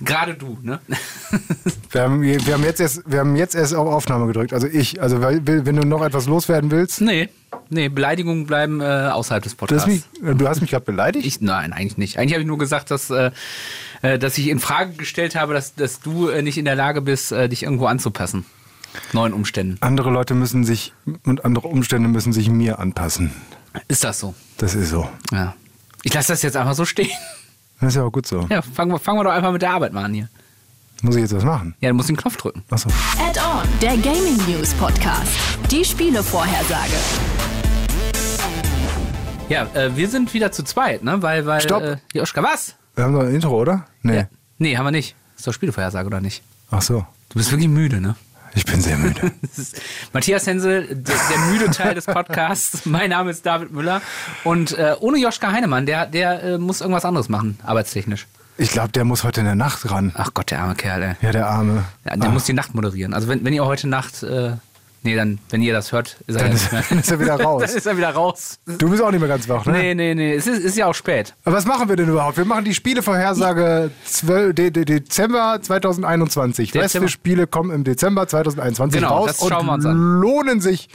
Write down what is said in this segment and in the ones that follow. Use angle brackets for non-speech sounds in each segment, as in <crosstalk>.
Gerade du, ne? <laughs> Wir haben, wir, haben jetzt erst, wir haben jetzt erst auf Aufnahme gedrückt. Also ich, also wenn du noch etwas loswerden willst. Nee, nee, Beleidigungen bleiben äh, außerhalb des Podcasts. mich, du hast mich gerade beleidigt? Ich, nein, eigentlich nicht. Eigentlich habe ich nur gesagt, dass, äh, äh, dass ich in Frage gestellt habe, dass, dass du äh, nicht in der Lage bist, äh, dich irgendwo anzupassen. Neuen Umständen. andere Leute müssen sich und andere Umstände müssen sich mir anpassen. Ist das so? Das ist so. Ja. Ich lasse das jetzt einfach so stehen. Das ist ja auch gut so. Ja, fangen wir, fangen wir doch einfach mit der Arbeit mal an hier. Muss ich jetzt was machen? Ja, du musst den Knopf drücken. Achso. Add-on, der Gaming News Podcast. Die Spielevorhersage. Ja, äh, wir sind wieder zu zweit, ne? Weil, weil. Stopp. Äh, Joschka, was? Wir haben noch ein Intro, oder? Nee. Ja. Nee, haben wir nicht. Ist doch Spielevorhersage, oder nicht? Ach so. Du bist wirklich müde, ne? Ich bin sehr müde. <laughs> Matthias Hensel, der, der müde Teil des Podcasts. <laughs> Mein Name ist David Müller. Und äh, ohne Joschka Heinemann, der, der äh, muss irgendwas anderes machen, arbeitstechnisch. Ich glaube, der muss heute in der Nacht ran. Ach Gott, der arme Kerl, ey. Ja, der Arme. Ja, der Ah. muss die Nacht moderieren. Also wenn, wenn ihr heute Nacht, äh, nee, dann, wenn ihr das hört, ist er Dann ist, dann ist er wieder <laughs> raus. Dann ist er wieder raus. Du bist auch nicht mehr ganz wach, ne? Nee, nee, nee. Es ist, ist ja auch spät. Aber was machen wir denn überhaupt? Wir machen die Spielevorhersage 12, De De Dezember 2021. Was Dezember. für Spiele kommen im Dezember 2021 Genau, raus das schauen wir und uns an. lohnen sich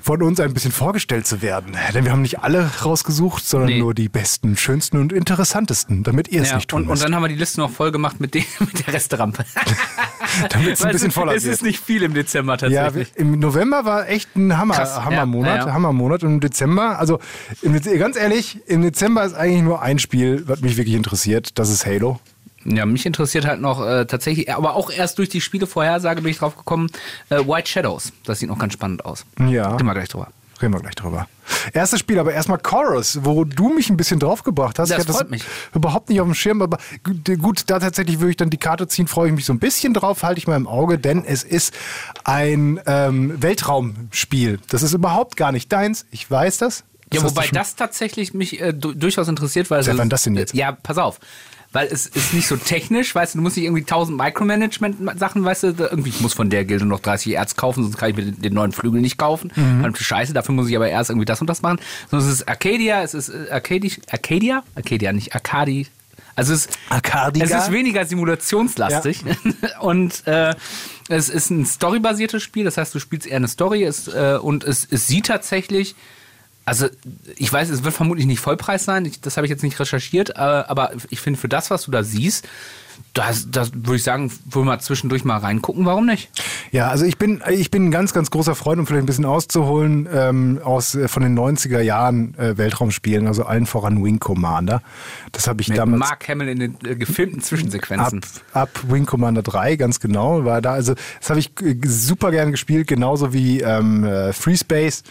von uns ein bisschen vorgestellt zu werden. Denn wir haben nicht alle rausgesucht, sondern Nee. nur die besten, schönsten und interessantesten, damit ihr es Ja, nicht tun und, und müsst. dann haben wir die Liste noch voll gemacht mit, den, <laughs> mit der Resterampe. <laughs> Damit es ein bisschen voller Es wird. ist nicht viel im Dezember Ja, tatsächlich. im November war echt ein Hammer, Krass, Hammermonat, ja, ja. Hammermonat und im Dezember, also im, ganz ehrlich, im Dezember ist eigentlich nur ein Spiel, was mich wirklich interessiert, das ist Halo. Ja, mich interessiert halt noch äh, tatsächlich, aber auch erst durch die Spielevorhersage bin ich drauf gekommen, äh, White Shadows. Das sieht noch ganz spannend aus. Ja. Reden wir gleich drüber. Reden wir gleich drüber. Erstes Spiel, aber erstmal Chorus, wo du mich ein bisschen draufgebracht hast. Das ich freut mich. überhaupt nicht auf dem Schirm, aber gut, da tatsächlich würde ich dann die Karte ziehen, freue ich mich so ein bisschen drauf, halte ich mal im Auge, denn es ist ein ähm, Weltraumspiel. Das ist überhaupt gar nicht deins, ich weiß das. Ja, Das du wobei das tatsächlich mich äh, du durchaus interessiert, weil Seit wann das denn jetzt? Ja, pass auf. Weil es ist nicht so technisch, weißt du, du musst nicht irgendwie tausend Micromanagement-Sachen, weißt du, irgendwie, ich muss von der Gilde noch 30 Erz kaufen, sonst kann ich mir den, den neuen Flügel nicht kaufen. Mhm. Verdammte Scheiße, dafür muss ich aber erst irgendwie das und das machen. Sondern es ist Arcadia, es ist äh, Arcadi, Arcadia? Arcadia, nicht Arcadi. Also es, Arcadiga? es ist weniger simulationslastig <laughs> und äh, es ist ein storybasiertes Spiel, das heißt, du spielst eher eine Story es, äh, und es, es sieht tatsächlich, also ich weiß, es wird vermutlich nicht Vollpreis sein, ich, das habe ich jetzt nicht recherchiert, äh, aber ich finde für das, was du da siehst, das, das würde ich sagen, wollen wir zwischendurch mal reingucken, warum nicht? Ja, also ich bin, ich bin ein ganz, ganz großer Freund, um vielleicht ein bisschen auszuholen, ähm, aus, äh, von den 90er Jahren äh, Weltraumspielen, also allen voran Wing Commander. Das habe ich Mit damals. Mark Hamill in den äh, gefilmten Zwischensequenzen. Ab, ab Wing Commander 3, ganz genau, war da. Also, das habe ich äh, super gern gespielt, genauso wie ähm, äh, Free Space.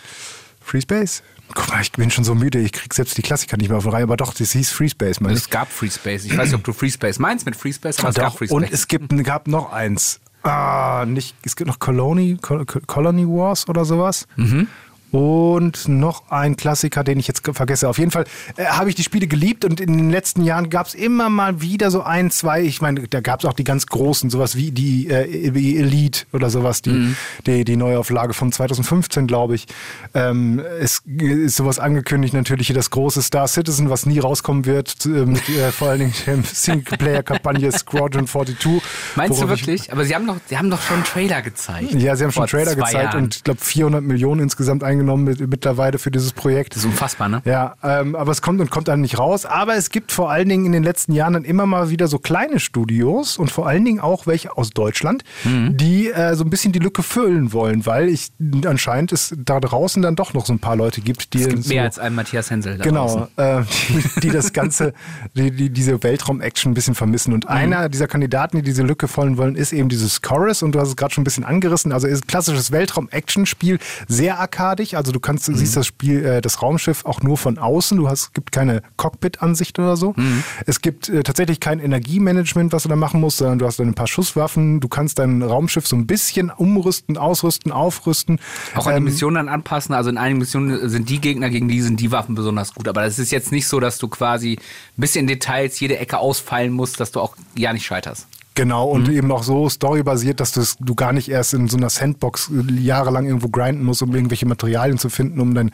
Free Space? Guck mal, ich bin schon so müde, ich krieg selbst die Klassiker nicht mehr auf die Reihe, aber doch, das hieß Free Space, meine. Es gab Free Space. Ich weiß nicht, ob du Free Space meinst mit Free Space, aber es gab Doch, Free Space. und es gibt, gab noch eins. Ah, nicht, es gibt noch Colony, Col Colony Wars oder sowas. Mhm. Und noch ein Klassiker, den ich jetzt vergesse. Auf jeden Fall äh, habe ich die Spiele geliebt und in den letzten Jahren gab es immer mal wieder so ein, zwei. Ich meine, da gab es auch die ganz großen, sowas wie die äh, Elite oder sowas, die, Mhm. die, die Neuauflage von 2015, glaube ich. Ähm, es ist sowas angekündigt, natürlich hier das große Star Citizen, was nie rauskommen wird, äh, mit äh, vor allen Dingen <laughs> der Singleplayer-Kampagne Squadron 42. Meinst du worauf ich- wirklich? Aber sie haben doch, sie haben doch schon einen Trailer gezeigt. ja, sie haben schon Vor Trailer gezeigt Jahren. und ich glaube 400 Millionen insgesamt eingenommen mit, mittlerweile für dieses Projekt. Das ist unfassbar, ne? Ja, ähm, aber es kommt und kommt dann nicht raus. Aber es gibt vor allen Dingen in den letzten Jahren dann immer mal wieder so kleine Studios und vor allen Dingen auch welche aus Deutschland, Mhm. die äh, so ein bisschen die Lücke füllen wollen, weil ich anscheinend es da draußen dann doch noch so ein paar Leute gibt, die Es gibt so, mehr als einen Matthias Hensel da. Genau, äh, die, die das Ganze, die, die diese Weltraum-Action ein bisschen vermissen. Mhm. Und einer dieser Kandidaten, die diese Lücke füllen wollen, ist eben dieses Chorus. Und du hast es gerade schon ein bisschen angerissen. Also ist ein klassisches Weltraum-Action-Spiel, sehr arkadig. Also du kannst, du Mhm. siehst das Spiel, äh, das Raumschiff auch nur von außen. Du hast, es gibt keine Cockpit-Ansicht oder so. Mhm. Es gibt äh, tatsächlich kein Energiemanagement, was du da machen musst, sondern du hast dann ein paar Schusswaffen. Du kannst dein Raumschiff so ein bisschen umrüsten, ausrüsten, aufrüsten. Auch an die Ähm, Missionen dann anpassen. Also in einigen Missionen sind die Gegner, gegen die sind die Waffen besonders gut. Aber das ist jetzt nicht so, dass du quasi ein bisschen in Details jede Ecke ausfallen musst, dass du auch ja nicht scheiterst. Genau, und eben auch so storybasiert, dass du gar nicht erst in so einer Sandbox äh, jahrelang irgendwo grinden musst, um irgendwelche Materialien zu finden, um dein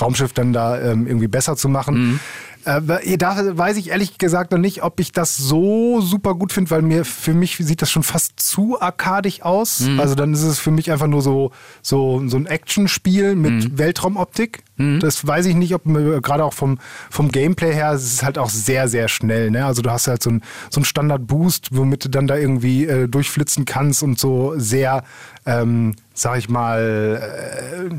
Raumschiff dann da ähm, irgendwie besser zu machen. Äh, da weiß ich ehrlich gesagt noch nicht, ob ich das so super gut finde, weil mir für mich sieht das schon fast zu arkadig aus. Mhm. Also dann ist es für mich einfach nur so, so, so ein Actionspiel mit mhm. Weltraumoptik. Mhm. Das weiß ich nicht, ob gerade auch vom, vom Gameplay her, es ist halt auch sehr, sehr schnell. Ne? Also du hast halt so einen so Standard-Boost, womit du dann da irgendwie äh, durchflitzen kannst und so sehr, ähm, sag ich mal, äh,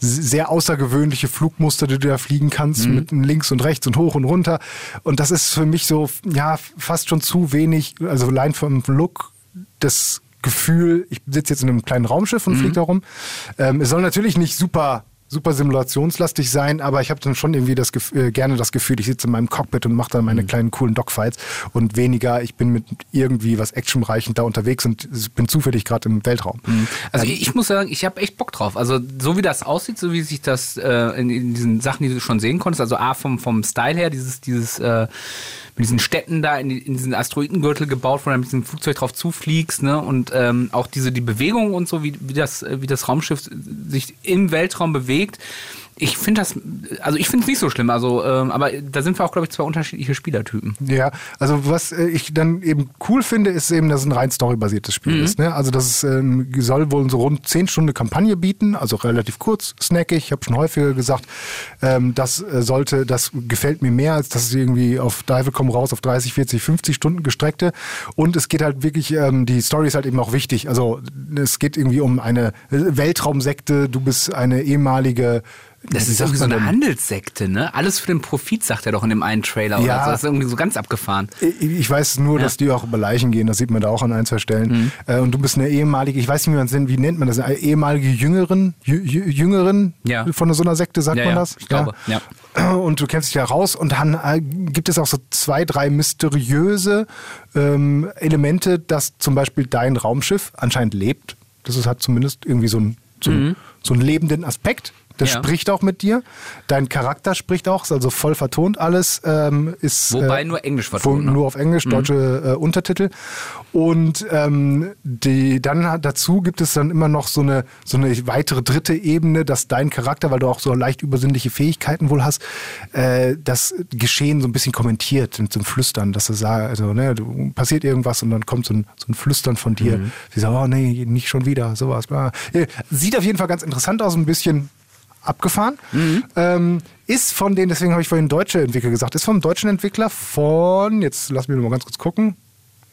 sehr außergewöhnliche Flugmuster, die du da fliegen kannst, mhm. mit links und rechts und hoch und runter. Und das ist für mich so, ja, fast schon zu wenig, also allein vom Look das Gefühl, ich sitze jetzt in einem kleinen Raumschiff und mhm. fliege da rum. Ähm, es soll natürlich nicht super super simulationslastig sein, aber ich habe dann schon irgendwie das äh, gerne das Gefühl, ich sitze in meinem Cockpit und mache dann meine mhm. kleinen coolen Dogfights und weniger, ich bin mit irgendwie was actionreichend da unterwegs und bin zufällig gerade im Weltraum. Mhm. Also ähm, ich muss sagen, ich habe echt Bock drauf. Also so wie das aussieht, so wie sich das äh, in, in, diesen Sachen, die du schon sehen konntest, also A vom, vom Style her, dieses, dieses äh, mit diesen Städten da in, in diesen Asteroidengürtel gebaut, wo du mit diesem Flugzeug drauf zufliegst, ne? Und ähm, auch diese die Bewegung und so, wie, wie das, wie das Raumschiff sich im Weltraum bewegt ich finde das, also ich finde es nicht so schlimm, also, ähm, aber da sind wir auch, glaube ich, zwei unterschiedliche Spielertypen. Ja, also was äh, ich dann eben cool finde, ist eben, dass es ein rein storybasiertes Spiel mhm. ist. Ne? Also das ähm, soll wohl so rund 10 Stunden Kampagne bieten, also relativ kurz, snackig. Ich habe schon häufiger gesagt, ähm, das äh, sollte, das gefällt mir mehr, als dass es irgendwie auf Dive kommen raus auf 30, 40, 50 Stunden gestreckte. Und es geht halt wirklich, ähm, die Story ist halt eben auch wichtig. Also es geht irgendwie um eine Weltraumsekte, du bist eine ehemalige das ist irgendwie so eine Handelssekte, ne? Alles für den Profit, sagt er doch in dem einen Trailer. Ja. Oder so. Das ist irgendwie so ganz abgefahren. Ich weiß nur, ja. dass die auch über Leichen gehen. Das sieht man da auch an ein, zwei Stellen. Mhm. Äh, und du bist eine ehemalige, ich weiß nicht, wie man es nennt, wie nennt man das? Eine ehemalige Jüngerin, Jüngerin ja. von so einer Sekte, sagt man das? Ich glaube, ja. Und du kennst dich ja raus und dann äh, gibt es auch so zwei, drei mysteriöse ähm, Elemente, dass zum Beispiel dein Raumschiff anscheinend lebt. Das ist, hat zumindest irgendwie so, ein, so, mhm. so einen lebenden Aspekt. Das ja. spricht auch mit dir. Dein Charakter spricht auch, ist also voll vertont alles. Ähm, ist, Wobei äh, nur Englisch vertont. Ne? Nur auf Englisch, mhm. deutsche äh, Untertitel. Und ähm, die, dann dazu gibt es dann immer noch so eine, so eine weitere dritte Ebene, dass dein Charakter, weil du auch so leicht übersinnliche Fähigkeiten wohl hast, äh, das Geschehen so ein bisschen kommentiert mit so einem Flüstern, dass du sagst, also ne, du, passiert irgendwas und dann kommt so ein, so ein Flüstern von dir. Mhm. Sie sagen, oh nee, nicht schon wieder, sowas. Sieht auf jeden Fall ganz interessant aus, ein bisschen abgefahren. Mhm. Ähm, ist von den, deswegen habe ich vorhin deutsche Entwickler gesagt, ist vom deutschen Entwickler von, jetzt lass mich mal ganz kurz gucken,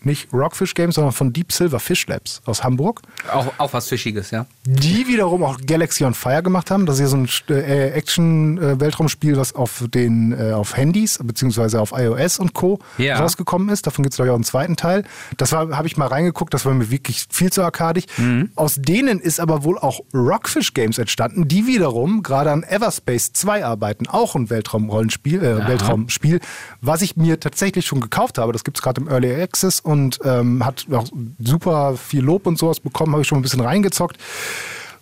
nicht Rockfish Games, sondern von Deep Silver Fish Labs aus Hamburg. Auch, auch was Fischiges, ja. Die wiederum auch Galaxy on Fire gemacht haben. Das ist ja so ein äh, Action-Weltraumspiel, was auf den äh, auf Handys beziehungsweise auf iOS und Co. Ja. rausgekommen ist. Davon gibt es, glaube ich, auch einen zweiten Teil. Das habe ich mal reingeguckt, das war mir wirklich viel zu arkadig. Mhm. Aus denen ist aber wohl auch Rockfish Games entstanden, die wiederum gerade an Everspace 2 arbeiten. Auch ein Weltraumrollenspiel, äh, Weltraumspiel, was ich mir tatsächlich schon gekauft habe. Das gibt es gerade im Early Access und und ähm, hat auch super viel Lob und sowas bekommen, habe ich schon ein bisschen reingezockt.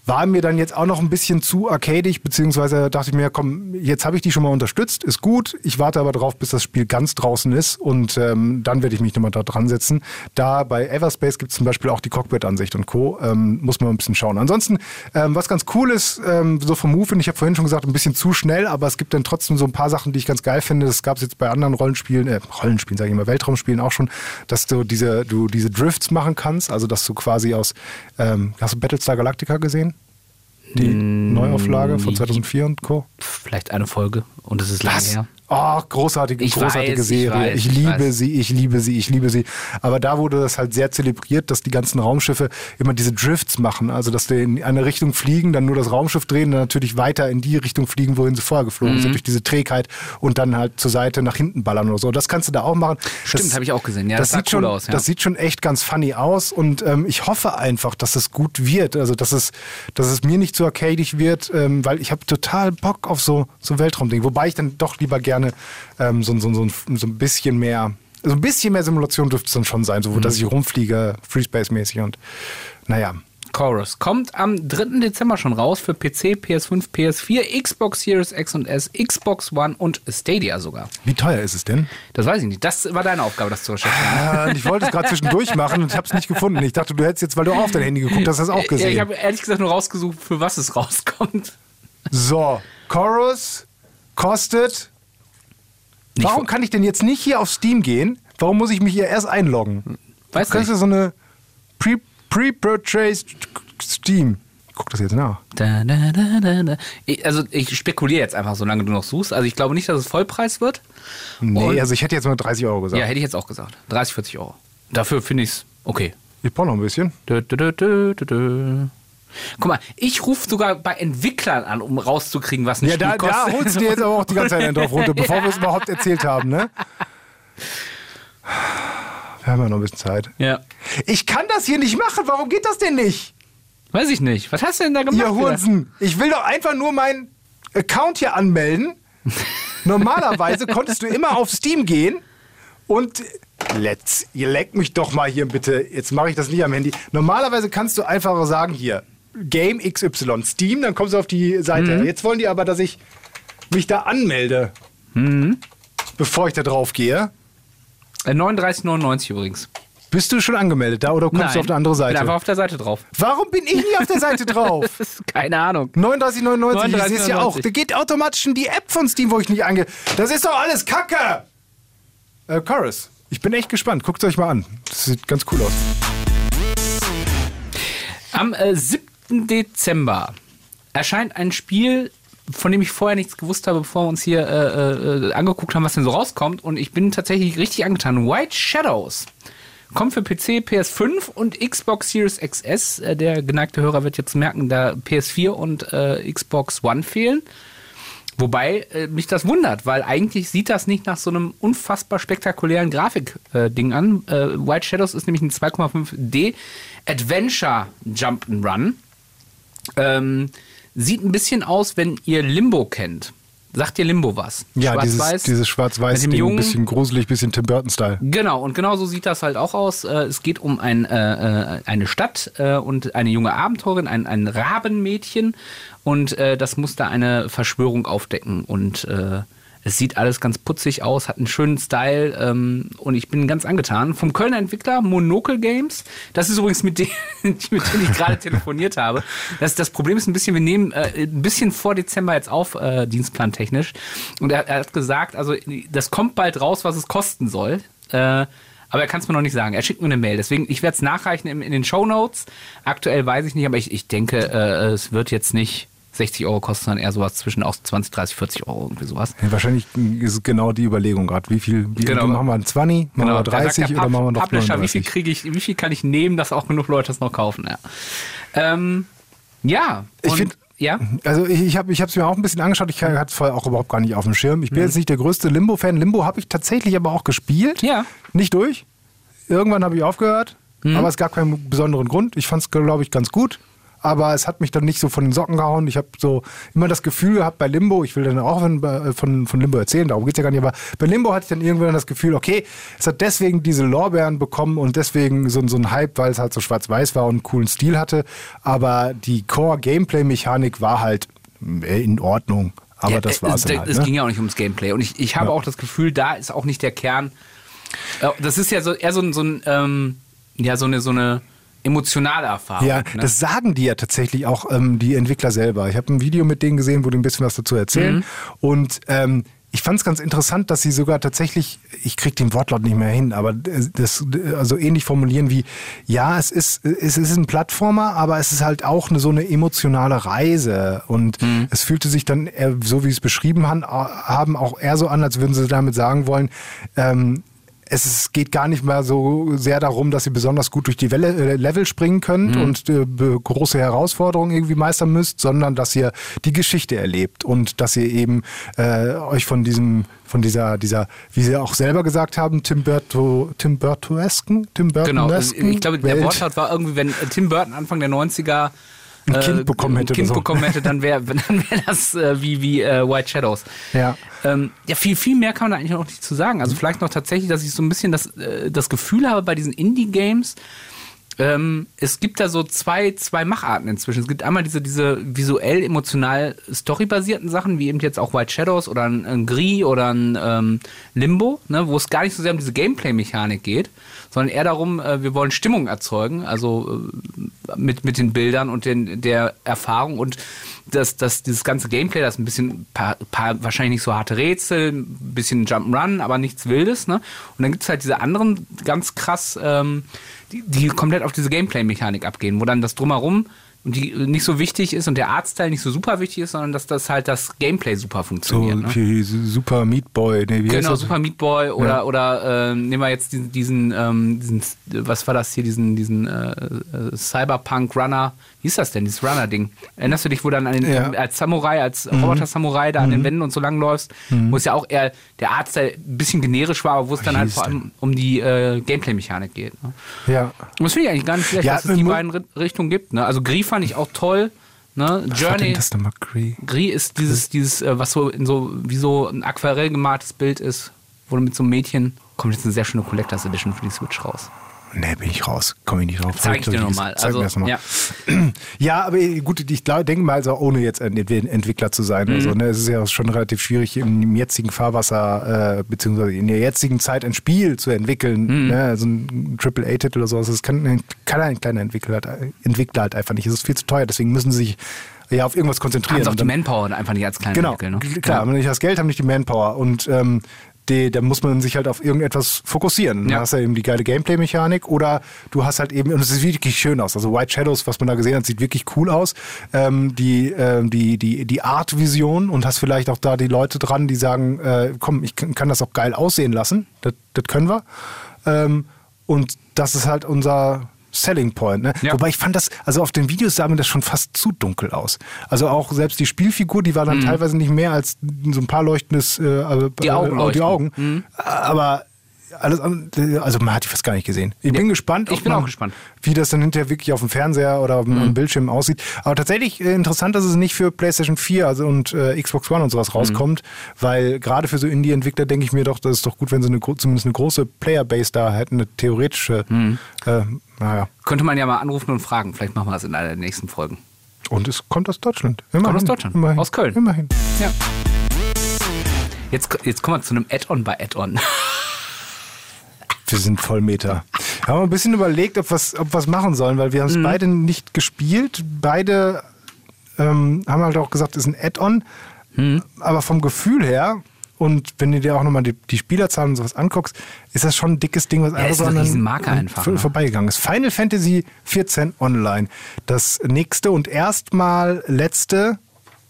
War mir dann jetzt auch noch ein bisschen zu arcadig, beziehungsweise dachte ich mir, komm, jetzt habe ich die schon mal unterstützt, ist gut. Ich warte aber drauf, bis das Spiel ganz draußen ist und ähm, dann werde ich mich nochmal da dran setzen. Da bei Everspace gibt es zum Beispiel auch die Cockpit-Ansicht und Co. Ähm, muss man ein bisschen schauen. Ansonsten, ähm, was ganz cool ist, ähm, so vom Move, ich habe vorhin schon gesagt, ein bisschen zu schnell, aber es gibt dann trotzdem so ein paar Sachen, die ich ganz geil finde. Das gab es jetzt bei anderen Rollenspielen, äh, Rollenspielen, sage ich mal, Weltraumspielen auch schon, dass du diese, du diese Drifts machen kannst, also dass du quasi aus, ähm, hast du Battlestar Galactica gesehen? Die Neuauflage von 2004 und Co. Vielleicht eine Folge und es ist lange her. Oh, großartige, ich großartige weiß, Serie. Ich, weiß, ich liebe weiß. sie, ich liebe sie, ich liebe sie. Aber da wurde das halt sehr zelebriert, dass die ganzen Raumschiffe immer diese Drifts machen. Also, dass die in eine Richtung fliegen, dann nur das Raumschiff drehen, dann natürlich weiter in die Richtung fliegen, wohin sie vorher geflogen mhm. sind, durch diese Trägheit und dann halt zur Seite nach hinten ballern oder so. Das kannst du da auch machen. Stimmt, habe ich auch gesehen. Ja, das, das sieht cool schon, aus. Ja. Das sieht schon echt ganz funny aus und ähm, ich hoffe einfach, dass es gut wird. Also, dass es, dass es mir nicht zu arcadig wird, ähm, weil ich habe total Bock auf so, so Weltraumding. Wobei ich dann doch lieber gerne gerne ähm, so, so, so, so ein bisschen mehr, so ein bisschen mehr Simulation dürfte es dann schon sein, so mhm. dass ich rumfliege, Freespace-mäßig und naja. Chorus kommt am 3. Dezember schon raus für PC, PS5, PS4, Xbox Series X und S, Xbox One und Stadia sogar. Wie teuer ist es denn? Das weiß ich nicht. Das war deine Aufgabe, das zu recherchieren. Ah, ich wollte es gerade zwischendurch machen und ich habe es nicht gefunden. Ich dachte, du hättest jetzt, weil du auch auf dein Handy geguckt hast, das auch gesehen. Ja, ich habe ehrlich gesagt nur rausgesucht, für was es rauskommt. So, Chorus kostet Warum kann ich denn jetzt nicht hier auf Steam gehen? Warum muss ich mich hier erst einloggen? Weiß Du ja nicht. so eine Pre- Pre-Purchased Steam. Guck das jetzt nach. Da, da, da, da, da. Ich, also ich spekuliere jetzt einfach, solange du noch suchst. Also ich glaube nicht, dass es Vollpreis wird. Nee, Und- also ich hätte jetzt mal 30 Euro gesagt. Ja, hätte ich jetzt auch gesagt. 30, 40 Euro. Dafür finde ich es okay. Ich brauche noch ein bisschen. Dö, dö, dö, dö, dö, dö. Guck mal, ich rufe sogar bei Entwicklern an, um rauszukriegen, was ein Ja, Spiel da, da kostet. holst du dir jetzt aber auch die ganze Zeit einen drauf runter, <laughs> bevor wir es überhaupt erzählt haben, ne? Wir haben ja noch ein bisschen Zeit. ja. Ich kann das hier nicht machen. Warum geht das denn nicht? Weiß ich nicht. Was hast du denn da gemacht? Ihr? Hurzen. Ich will doch einfach nur meinen Account hier anmelden. <laughs> Normalerweise konntest du immer auf Steam gehen und let's, ihr leckt mich doch mal hier bitte. Jetzt mache ich das nicht am Handy. Normalerweise kannst du einfach sagen hier Game XY Steam, dann kommst du auf die Seite. Jetzt wollen die aber, dass ich mich da anmelde, bevor ich da drauf gehe. Äh, 39,99 übrigens. Bist du schon angemeldet da oder kommst Nein, du auf eine andere Bin einfach Seite? auf der Seite drauf. Warum bin ich nie auf der Seite drauf? <laughs> Keine Ahnung. 39,99, ich sehe es ja auch. 39,99. Da geht automatisch in die App von Steam, wo ich nicht ange... Das ist doch alles Kacke! Äh, Chorus. Ich bin echt gespannt. Guckt euch mal an. Das sieht ganz cool aus. Am äh, 7. Dezember erscheint ein Spiel, von dem ich vorher nichts gewusst habe, bevor wir uns hier äh, äh, angeguckt haben, was denn so rauskommt. Und ich bin tatsächlich richtig angetan. White Shadows. Kommt für PC, PS5 und Xbox Series XS. Äh, der geneigte Hörer wird jetzt merken, da PS4 und äh, Xbox One fehlen. Wobei äh, mich das wundert, weil eigentlich sieht das nicht nach so einem unfassbar spektakulären Grafik-Ding an. Äh, White Shadows ist nämlich ein 2,5D Adventure Jump'n'Run. Ähm, sieht ein bisschen aus, wenn ihr Limbo kennt. Sagt ihr Limbo was? Ja, dieses, Schwarz-Weiß. dieses schwarz-weiß Mit dem Ding, Jungen- bisschen gruselig, bisschen Tim Burton-Style. Genau, und genau so sieht das halt auch aus. Äh, Es geht um ein, äh, äh, eine Stadt äh, und eine junge Abenteurerin, ein, ein Rabenmädchen. Und äh, das muss da eine Verschwörung aufdecken. Und äh, es sieht alles ganz putzig aus, hat einen schönen Style. Ähm, und ich bin ganz angetan. Vom Kölner Entwickler Monocle Games. Das ist übrigens mit denen, <laughs> mit denen ich gerade telefoniert habe. Das, das Problem ist ein bisschen, wir nehmen äh, ein bisschen vor Dezember jetzt auf, äh, dienstplantechnisch. Und er, er hat gesagt, also das kommt bald raus, was es kosten soll. Äh, aber er kann es mir noch nicht sagen. Er schickt mir eine Mail. Deswegen, ich werde es nachreichen in, in den Show Notes. Aktuell weiß ich nicht, aber ich, ich denke, äh, es wird jetzt nicht 60 Euro kosten, sondern eher sowas zwischen auch 20, 30, 40 Euro, irgendwie sowas. Ja, wahrscheinlich ist es genau die Überlegung gerade. Wie viel, wie Genau. machen wir ein 20, machen wir Da sagt 30 der oder Pub- machen wir noch Publisher, wie viel 39? kriege ich, wie viel kann ich nehmen, dass auch genug Leute es noch kaufen? Ja, ähm, ja. Ich und- find- ja. Also ich, ich habe es mir auch ein bisschen angeschaut. Ich hatte es vorher auch überhaupt gar nicht auf dem Schirm. Ich bin jetzt nicht der größte Limbo-Fan. Limbo habe ich tatsächlich aber auch gespielt. Ja. Nicht durch. Irgendwann habe ich aufgehört. Aber es gab keinen besonderen Grund. Ich fand es, glaube ich, ganz gut. Aber es hat mich dann nicht so von den Socken gehauen. Ich habe so immer das Gefühl gehabt bei Limbo, ich will dann auch von, von, von Limbo erzählen, darum geht es ja gar nicht, aber bei Limbo hatte ich dann irgendwann das Gefühl, okay, es hat deswegen diese Lorbeeren bekommen und deswegen so, so ein Hype, weil es halt so schwarz-weiß war und einen coolen Stil hatte. Aber die Core-Gameplay-Mechanik war halt äh, in Ordnung. Aber ja, das äh, war es halt. es ne? ging ja auch nicht ums Gameplay. Und ich, ich habe Ja. auch das Gefühl, da ist auch nicht der Kern. Äh, Das ist ja so eher so ein, so ein ähm, ja, so eine, so eine emotionale Erfahrung. Ja, ne? das sagen die ja tatsächlich auch, ähm, die Entwickler selber. Ich habe ein Video mit denen gesehen, wo die ein bisschen was dazu erzählen. Mhm. Und ähm, ich fand es ganz interessant, dass sie sogar tatsächlich, ich kriege den Wortlaut nicht mehr hin, aber das also ähnlich formulieren wie, ja, es ist, es ist ein Plattformer, aber es ist halt auch eine, so eine emotionale Reise. Und Mhm. es fühlte sich dann, so wie sie es beschrieben haben, haben, auch eher so an, als würden sie damit sagen wollen, ähm, es ist, geht gar nicht mehr so sehr darum, dass ihr besonders gut durch die Welle, äh, Level springen könnt und äh, große Herausforderungen irgendwie meistern müsst, sondern dass ihr die Geschichte erlebt und dass ihr eben äh, euch von diesem, von dieser, dieser, wie sie auch selber gesagt haben, Tim Burto, Tim Burtoesken, Tim Genau, also ich glaube, der Welt. Wortlaut war irgendwie, wenn Tim Burton Anfang der 90er Ein Kind bekommen hätte Kind so. bekommen hätte, dann wäre <laughs> dann wär das äh, wie, wie äh, White Shadows. Ja. Ähm, ja, viel, viel mehr kann man da eigentlich noch nicht zu sagen. Also vielleicht noch tatsächlich, dass ich so ein bisschen das, äh, das Gefühl habe bei diesen Indie-Games, ähm, es gibt da so zwei, zwei Macharten inzwischen. Es gibt einmal diese, diese visuell, emotional, storybasierten Sachen, wie eben jetzt auch White Shadows oder ein, ein Gris oder ein ähm, Limbo, ne, wo es gar nicht so sehr um diese Gameplay-Mechanik geht, sondern eher darum, äh, wir wollen Stimmung erzeugen. Also äh, mit, mit den Bildern und den, der Erfahrung und das, das, dieses ganze Gameplay, das ist ein bisschen, paar, paar, wahrscheinlich nicht so harte Rätsel, ein bisschen Jump'n'Run, aber nichts Wildes. Ne? Und dann gibt es halt diese anderen ganz krass, ähm, die, die komplett auf diese Gameplay-Mechanik abgehen, wo dann das Drumherum und die nicht so wichtig ist und der Artstyle nicht so super wichtig ist, sondern dass das halt das Gameplay super funktioniert. So ne? Super Meat Boy. Nee, wie Genau? Super Meat Boy oder, Ja. oder äh, nehmen wir jetzt diesen, diesen, ähm, diesen, was war das hier, diesen, diesen äh, äh, Cyberpunk Runner, wie ist das denn, dieses Runner-Ding? Erinnerst du dich, wo dann an den, Ja. Mhm. als Samurai, als Roboter-Samurai da an den Wänden und so lang läufst, wo es ja auch eher der Artstyle ein bisschen generisch war, aber wo es dann halt hieß vor allem um die äh, Gameplay-Mechanik geht. Ne? Ja. Und das finde ich eigentlich gar nicht schlecht, Ja, dass es die beiden Ri- Richtungen gibt. Ne? Also Gris fand ich auch toll. Ne? Was war denn Journey, das nochmal? Cree? Gris ist dieses, dieses, äh, was so in so, wie so ein Aquarell gemaltes Bild ist, wo du mit so einem Mädchen, kommt jetzt eine sehr schöne Collectors Edition für die Switch raus. Nee, bin ich raus. Komme ich nicht drauf. Zeig ich dir nochmal. Zeig Also, mir das nochmal. ja. <clears throat> Ja, aber gut, ich glaub, denke mal, also ohne jetzt ein Ent- Entwickler zu sein. Mhm. Also, ne, es ist ja schon relativ schwierig, im jetzigen Fahrwasser, äh, beziehungsweise in der jetzigen Zeit ein Spiel zu entwickeln. Mhm. Ne, also ein AAA-Titel oder sowas. Das kann, kann ein kleiner Entwickler halt, Entwickler halt einfach nicht. Es ist viel zu teuer, deswegen müssen sie sich ja auf irgendwas konzentrieren. Haben sie auch Und die Manpower einfach nicht als kleiner Genau, entwickeln. Ne? klar, haben nicht das Geld, haben nicht die Manpower und ähm, die, da muss man sich halt auf irgendetwas fokussieren. Ja. Du hast ja eben die geile Gameplay-Mechanik oder du hast halt eben, und es sieht wirklich schön aus. Also White Shadows, was man da gesehen hat, sieht wirklich cool aus. Ähm, die, ähm, die, die, die Art-Vision und hast vielleicht auch da die Leute dran, die sagen, äh, komm, ich kann kann das auch geil aussehen lassen. Das, das können wir. Ähm, und das ist halt unser Selling Point. Ne? Ja. Wobei ich fand das, also auf den Videos sah mir das schon fast zu dunkel aus. Also auch selbst die Spielfigur, die war dann teilweise nicht mehr als so ein paar leuchtendes äh, äh, Die Augen äh, die Augen. Aber alles, also man hat die fast gar nicht gesehen. Ich bin gespannt, ich bin man, auch gespannt. wie das dann hinterher wirklich auf dem Fernseher oder auf dem am Bildschirm aussieht. Aber tatsächlich äh, interessant, dass es nicht für PlayStation 4 also und äh, Xbox One und sowas rauskommt, weil gerade für so Indie-Entwickler denke ich mir doch, das ist doch gut, wenn sie eine, zumindest eine große Playerbase da hätten, eine theoretische. Äh, naja. Könnte man ja mal anrufen und fragen. Vielleicht machen wir das in einer der nächsten Folgen. Und es kommt aus Deutschland. Immerhin. aus Deutschland. Immerhin. Aus Köln. Immerhin. Ja. Jetzt, jetzt kommen wir zu einem Add-on bei Add-on. <laughs> Wir sind Vollmeter. Wir haben ein bisschen überlegt, ob wir es ob wir's machen sollen, weil wir haben es Mhm. beide nicht gespielt. Beide ähm, haben halt auch gesagt, es ist ein Add-on. Mhm. Aber vom Gefühl her, und wenn du dir auch nochmal die, die Spielerzahlen und sowas anguckst, ist das schon ein dickes Ding, was einfach ist so ein einfach, ne? vorbeigegangen ist. Final Fantasy 14 Online. Das nächste und erstmal letzte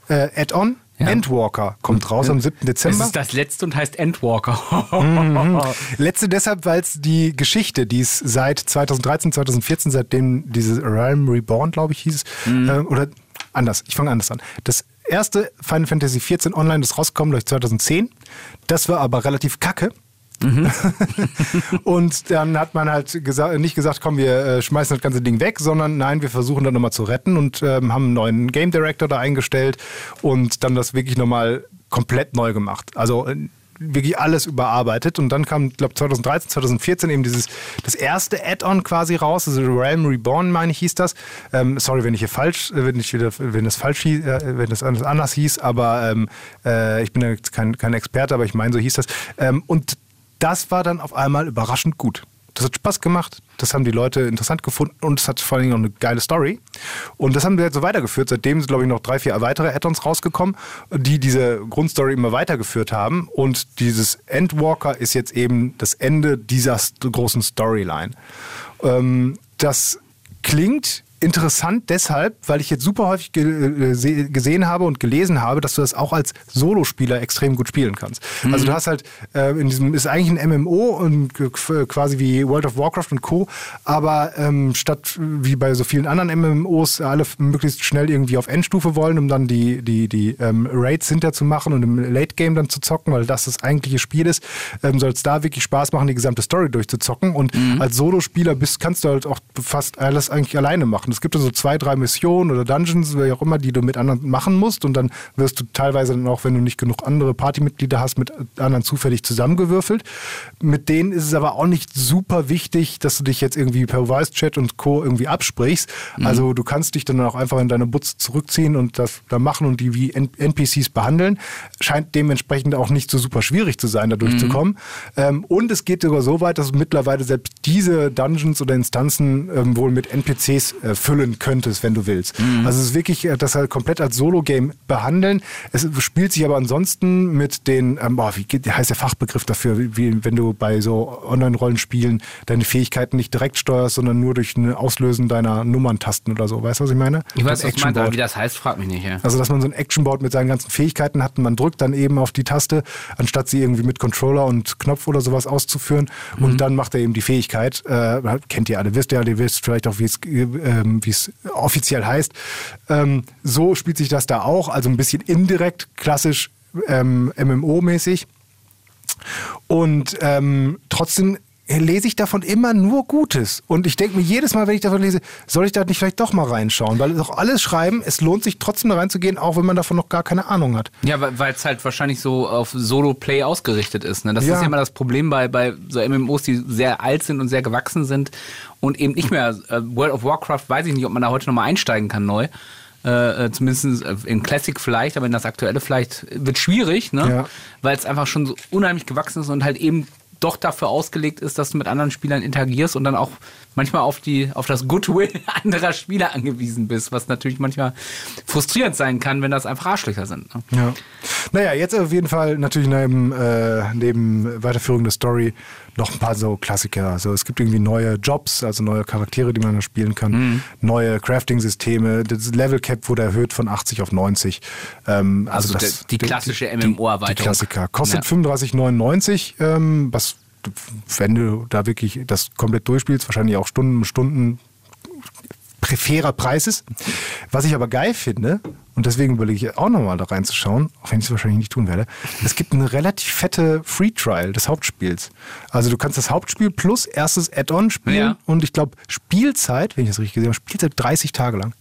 äh, Add-on. Ja. Endwalker kommt raus am 7. Es Dezember. ist das letzte und heißt Endwalker. <laughs> Letzte deshalb, weil es die Geschichte, die es seit 2013, 2014, seitdem diese Realm Reborn, glaube ich, hieß, Mhm. äh, oder anders, ich fange anders an. Das erste Final Fantasy 14 Online, das rauskommt, ich, 2010. Das war aber relativ kacke. Mhm. <laughs> und dann hat man halt gesa nicht gesagt, komm, wir äh, schmeißen das ganze Ding weg, sondern nein, wir versuchen das nochmal zu retten und ähm, haben einen neuen Game Director da eingestellt und dann das wirklich nochmal komplett neu gemacht. Also äh, wirklich alles überarbeitet und dann kam, glaube 2013, 2014 eben dieses das erste Add-on quasi raus, also Realm Reborn, meine ich, hieß das. Ähm, sorry, wenn ich hier falsch, äh, wenn ich wieder, wenn das falsch hieß, äh, wenn das anders, hieß, aber ähm, äh, ich bin ja kein, kein Experte, aber ich meine, so hieß das. Ähm, und das war dann auf einmal überraschend gut. Das hat Spaß gemacht, das haben die Leute interessant gefunden und es hat vor Dingen auch eine geile Story. Und das haben wir jetzt so weitergeführt. Seitdem sind, glaube ich, noch drei, vier weitere Add-ons rausgekommen, die diese Grundstory immer weitergeführt haben. Und dieses Endwalker ist jetzt eben das Ende dieser großen Storyline. Ähm, das klingt interessant deshalb, weil ich jetzt super häufig ge äh, se- gesehen habe und gelesen habe, dass du das auch als Solospieler extrem gut spielen kannst. Also du hast halt äh, in diesem ist eigentlich ein MMO und qu- quasi wie World of Warcraft und Co. Aber ähm, statt wie bei so vielen anderen MMOs alle möglichst schnell irgendwie auf Endstufe wollen, um dann die die die ähm, Raids hinterzumachen und im Late Game dann zu zocken, weil das das eigentliche Spiel ist, ähm, soll es da wirklich Spaß machen, die gesamte Story durchzuzocken. Und als Solospieler bist kannst du halt auch fast alles eigentlich alleine machen. Es gibt so zwei, drei Missionen oder Dungeons, wie auch immer, die du mit anderen machen musst. Und dann wirst du teilweise dann auch, wenn du nicht genug andere Partymitglieder hast, mit anderen zufällig zusammengewürfelt. Mit denen ist es aber auch nicht super wichtig, dass du dich jetzt irgendwie per Voice-Chat und Co. irgendwie absprichst. Also du kannst dich dann auch einfach in deine Butze zurückziehen und das da machen und die wie NPCs behandeln. Scheint dementsprechend auch nicht so super schwierig zu sein, da durchzukommen. Ähm, und es geht sogar so weit, dass mittlerweile selbst diese Dungeons oder Instanzen ähm, wohl mit NPCs äh, ausfüllen könntest, wenn du willst. Also es ist wirklich äh, das halt komplett als Solo-Game behandeln. Es spielt sich aber ansonsten mit den, ähm, boah, wie geht- heißt der Fachbegriff dafür, wie, wenn du bei so Online-Rollenspielen deine Fähigkeiten nicht direkt steuerst, sondern nur durch ein Auslösen deiner Nummerntasten oder so. Weißt du, was ich meine? Ich weiß, ein was aber wie das heißt, frag mich nicht. Ja. Also, dass man so ein Actionboard mit seinen ganzen Fähigkeiten hat und man drückt dann eben auf die Taste, anstatt sie irgendwie mit Controller und Knopf oder sowas auszuführen. Und dann macht er eben die Fähigkeit. Äh, kennt ihr alle, wisst ihr alle, ihr wisst vielleicht auch, wie es äh, ähm, wie es offiziell heißt. Ähm, so spielt sich das da auch, also ein bisschen indirekt, klassisch ähm, MMO-mäßig. Und ähm, trotzdem lese ich davon immer nur Gutes. Und ich denke mir jedes Mal, wenn ich davon lese, soll ich da nicht vielleicht doch mal reinschauen? Weil doch alles schreiben, es lohnt sich trotzdem da reinzugehen, auch wenn man davon noch gar keine Ahnung hat. Ja, weil es halt wahrscheinlich so auf Solo-Play ausgerichtet ist. Ne? Das Ja. ist ja immer das Problem bei, bei so MMOs, die sehr alt sind und sehr gewachsen sind und eben nicht mehr. Äh, World of Warcraft weiß ich nicht, ob man da heute nochmal einsteigen kann neu. Äh, äh, zumindest äh, in Classic vielleicht, aber in das aktuelle vielleicht wird schwierig, ne? Ja. weil es einfach schon so unheimlich gewachsen ist und halt eben doch dafür ausgelegt ist, dass du mit anderen Spielern interagierst und dann auch manchmal auf die auf das Goodwill <laughs> anderer Spieler angewiesen bist, was natürlich manchmal frustrierend sein kann, wenn das einfach Arschlöcher sind. Ne? Ja. Naja, jetzt auf jeden Fall natürlich neben, äh, neben Weiterführung der Story noch ein paar so Klassiker. Also es gibt irgendwie neue Jobs, also neue Charaktere, die man da spielen kann, neue Crafting-Systeme, das Level Cap wurde erhöht von 80 auf 90. Ähm, Also das, der- die klassische die- MMO-Erweiterung. Die Klassiker. Kostet Ja. 35,99, ähm, was wenn du da wirklich das komplett durchspielst, wahrscheinlich auch Stunden, Stunden fairer Preis ist. Was ich aber geil finde, und deswegen überlege ich auch nochmal da reinzuschauen, auch wenn ich es wahrscheinlich nicht tun werde, es gibt eine relativ fette Free Trial des Hauptspiels. Also du kannst das Hauptspiel plus erstes Add-on spielen Ja. und ich glaube Spielzeit, wenn ich das richtig gesehen habe, Spielzeit 30 Tage lang.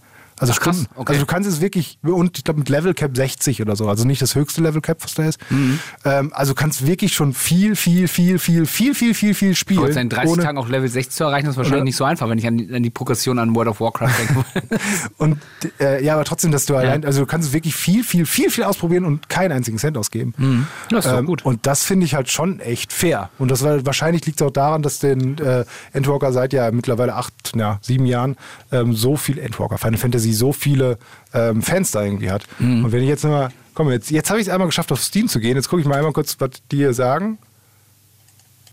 Also, Ach, krass, okay. also du kannst es wirklich, und ich glaube mit Level Cap 60 oder so, also nicht das höchste Level Cap, was da ist. Mhm. Ähm, also du kannst wirklich schon viel, viel, viel, viel, viel, viel, viel, viel spielen. Und in 30 ohne- Tagen auch Level 60 zu erreichen, ist wahrscheinlich Oder- nicht so einfach, wenn ich an die, an die Progression an World of Warcraft denke. <laughs> Und äh, ja, aber trotzdem, dass du allein, also du kannst wirklich viel, viel, viel, viel ausprobieren und keinen einzigen Cent ausgeben. Ähm, Mhm. Das ist doch gut. Und das finde ich halt schon echt fair. Und das war wahrscheinlich liegt es auch daran, dass den äh, Endwalker seit ja mittlerweile acht, ja, sieben Jahren ähm, so viel Endwalker, Final Fantasy so viele ähm, Fans da irgendwie hat. Mhm. Und wenn ich jetzt nochmal, komm, jetzt, jetzt habe ich es einmal geschafft, auf Steam zu gehen. Jetzt gucke ich mal einmal kurz, was die hier sagen.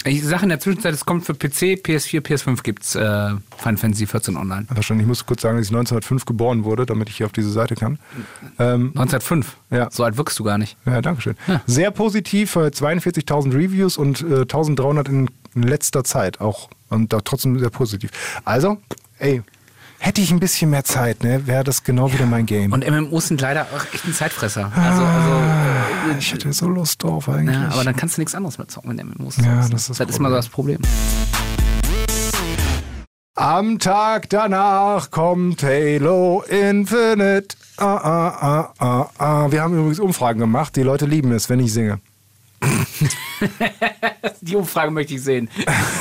ich sage in der Zwischenzeit, es kommt für PC, PS4, PS5 gibt es äh, Final Fantasy 14 online. Wahrscheinlich, ich muss kurz sagen, dass ich 1905 geboren wurde, damit ich hier auf diese Seite kann. Ähm, 1905. Ja. So alt wirkst du gar nicht. Ja, danke schön. Sehr positiv, äh, 42.000 Reviews und äh, 1.300 in, in letzter Zeit auch. Und da trotzdem sehr positiv. Also, ey, hätte ich ein bisschen mehr Zeit, ne, wäre das genau wieder mein Game. Und MMOs sind leider auch echt ein Zeitfresser. Also, also äh, ich hätte so Lust drauf eigentlich. ja, aber dann kannst du nichts anderes mehr zocken, wenn MMOs Ja, zockst. das ist das das ist immer so das Problem. Am Tag danach kommt Halo Infinite. Ah, ah, ah, ah, ah. Wir haben übrigens Umfragen gemacht. Die Leute lieben es, wenn ich singe. <laughs> Die Umfrage möchte ich sehen.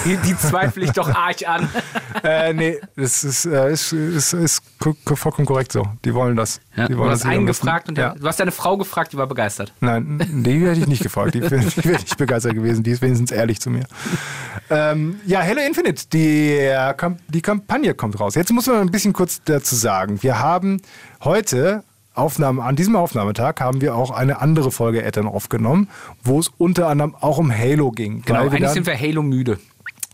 Die, die zweifle ich doch arg an. <laughs> äh, nee, das ist, äh, ist, ist, ist ko- ko- vollkommen korrekt so. Die wollen das. Ja, die du wollen hast das einen gefragt und ja. du hast deine Frau gefragt, die war begeistert. Nein, die hätte ich nicht gefragt. Die wäre die wär nicht begeistert gewesen. Die ist wenigstens ehrlich zu mir. Ähm, ja, Halo Infinite, die, äh, die Kampagne kommt raus. Jetzt muss man ein bisschen kurz dazu sagen. Wir haben heute, Aufnahmen, an diesem Aufnahmetag, haben wir auch eine andere Folge Addon aufgenommen, wo es unter anderem auch um Halo ging. Genau, Weil eigentlich dann- sind wir Halo müde.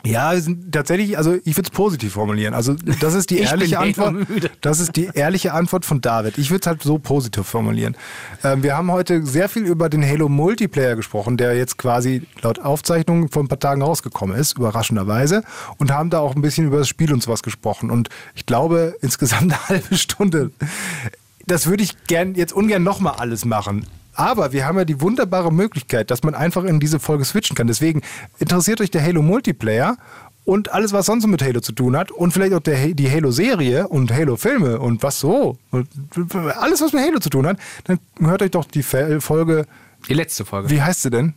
ja, tatsächlich, also ich würde es positiv formulieren. Also das ist die <laughs> Ich ehrliche Antwort. Das ist die ehrliche Antwort von David. Ich würde es halt so positiv formulieren. Ähm, wir haben heute sehr viel über den Halo Multiplayer gesprochen, der jetzt quasi laut Aufzeichnung vor ein paar Tagen rausgekommen ist, überraschenderweise, und haben da auch ein bisschen über das Spiel und sowas gesprochen. Und ich glaube insgesamt <laughs> eine halbe Stunde. Das würde ich gern jetzt ungern nochmal alles machen. Aber wir haben ja die wunderbare Möglichkeit, dass man einfach in diese Folge switchen kann. Deswegen interessiert euch der Halo Multiplayer und alles, was sonst mit Halo zu tun hat und vielleicht auch der, die Halo-Serie und Halo-Filme und was so. Und alles, was mit Halo zu tun hat, dann hört euch doch die Fe- Folge, Die letzte Folge. wie heißt sie denn?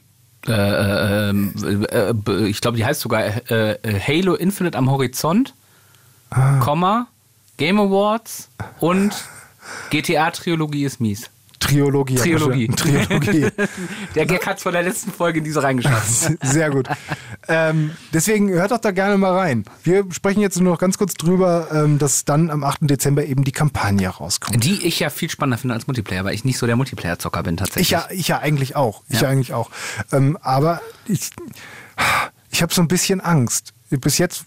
Äh, äh, ähm, äh, äh, ich glaube, die heißt sogar äh, äh, Halo Infinite am Horizont, Ah. Komma, Game Awards und GTA-Trilogie ist mies. Triologie. Triologie. Triologie. <laughs> Der Gag hat von der letzten Folge in diese reingeschafft. <laughs> Sehr gut. Ähm, deswegen hört doch da gerne mal rein. Wir sprechen jetzt nur noch ganz kurz drüber, ähm, dass dann am 8. Dezember eben die Kampagne rauskommt. Die ich ja viel spannender finde als Multiplayer, weil ich nicht so der Multiplayer-Zocker bin tatsächlich. Ich ja, ich ja eigentlich auch. Ich Ja. ja eigentlich auch. Ähm, aber ich, ich habe so ein bisschen Angst. Bis jetzt,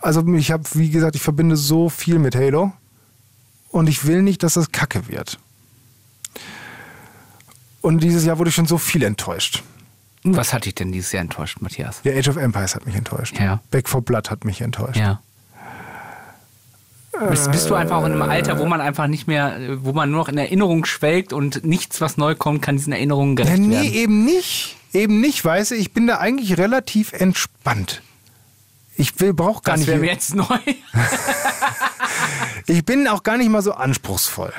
also ich habe, wie gesagt, ich verbinde so viel mit Halo und ich will nicht, dass das Kacke wird. Und dieses Jahr wurde ich schon so viel enttäuscht. Was hat dich denn dieses Jahr enttäuscht, Matthias? Ja, Age of Empires hat mich enttäuscht. Ja. Back for Blood hat mich enttäuscht. Ja. Bist, bist du einfach auch in einem Alter, wo man einfach nicht mehr, äh, wo man nur noch in Erinnerung schwelgt und nichts, was neu kommt, kann diesen Erinnerungen Ja, gerecht nee, werden? eben nicht. Eben nicht, weißt du, ich bin da eigentlich relativ entspannt. Ich will, brauch gar Das nicht. wäre mir jetzt neu. <laughs> Ich bin auch gar nicht mal so anspruchsvoll.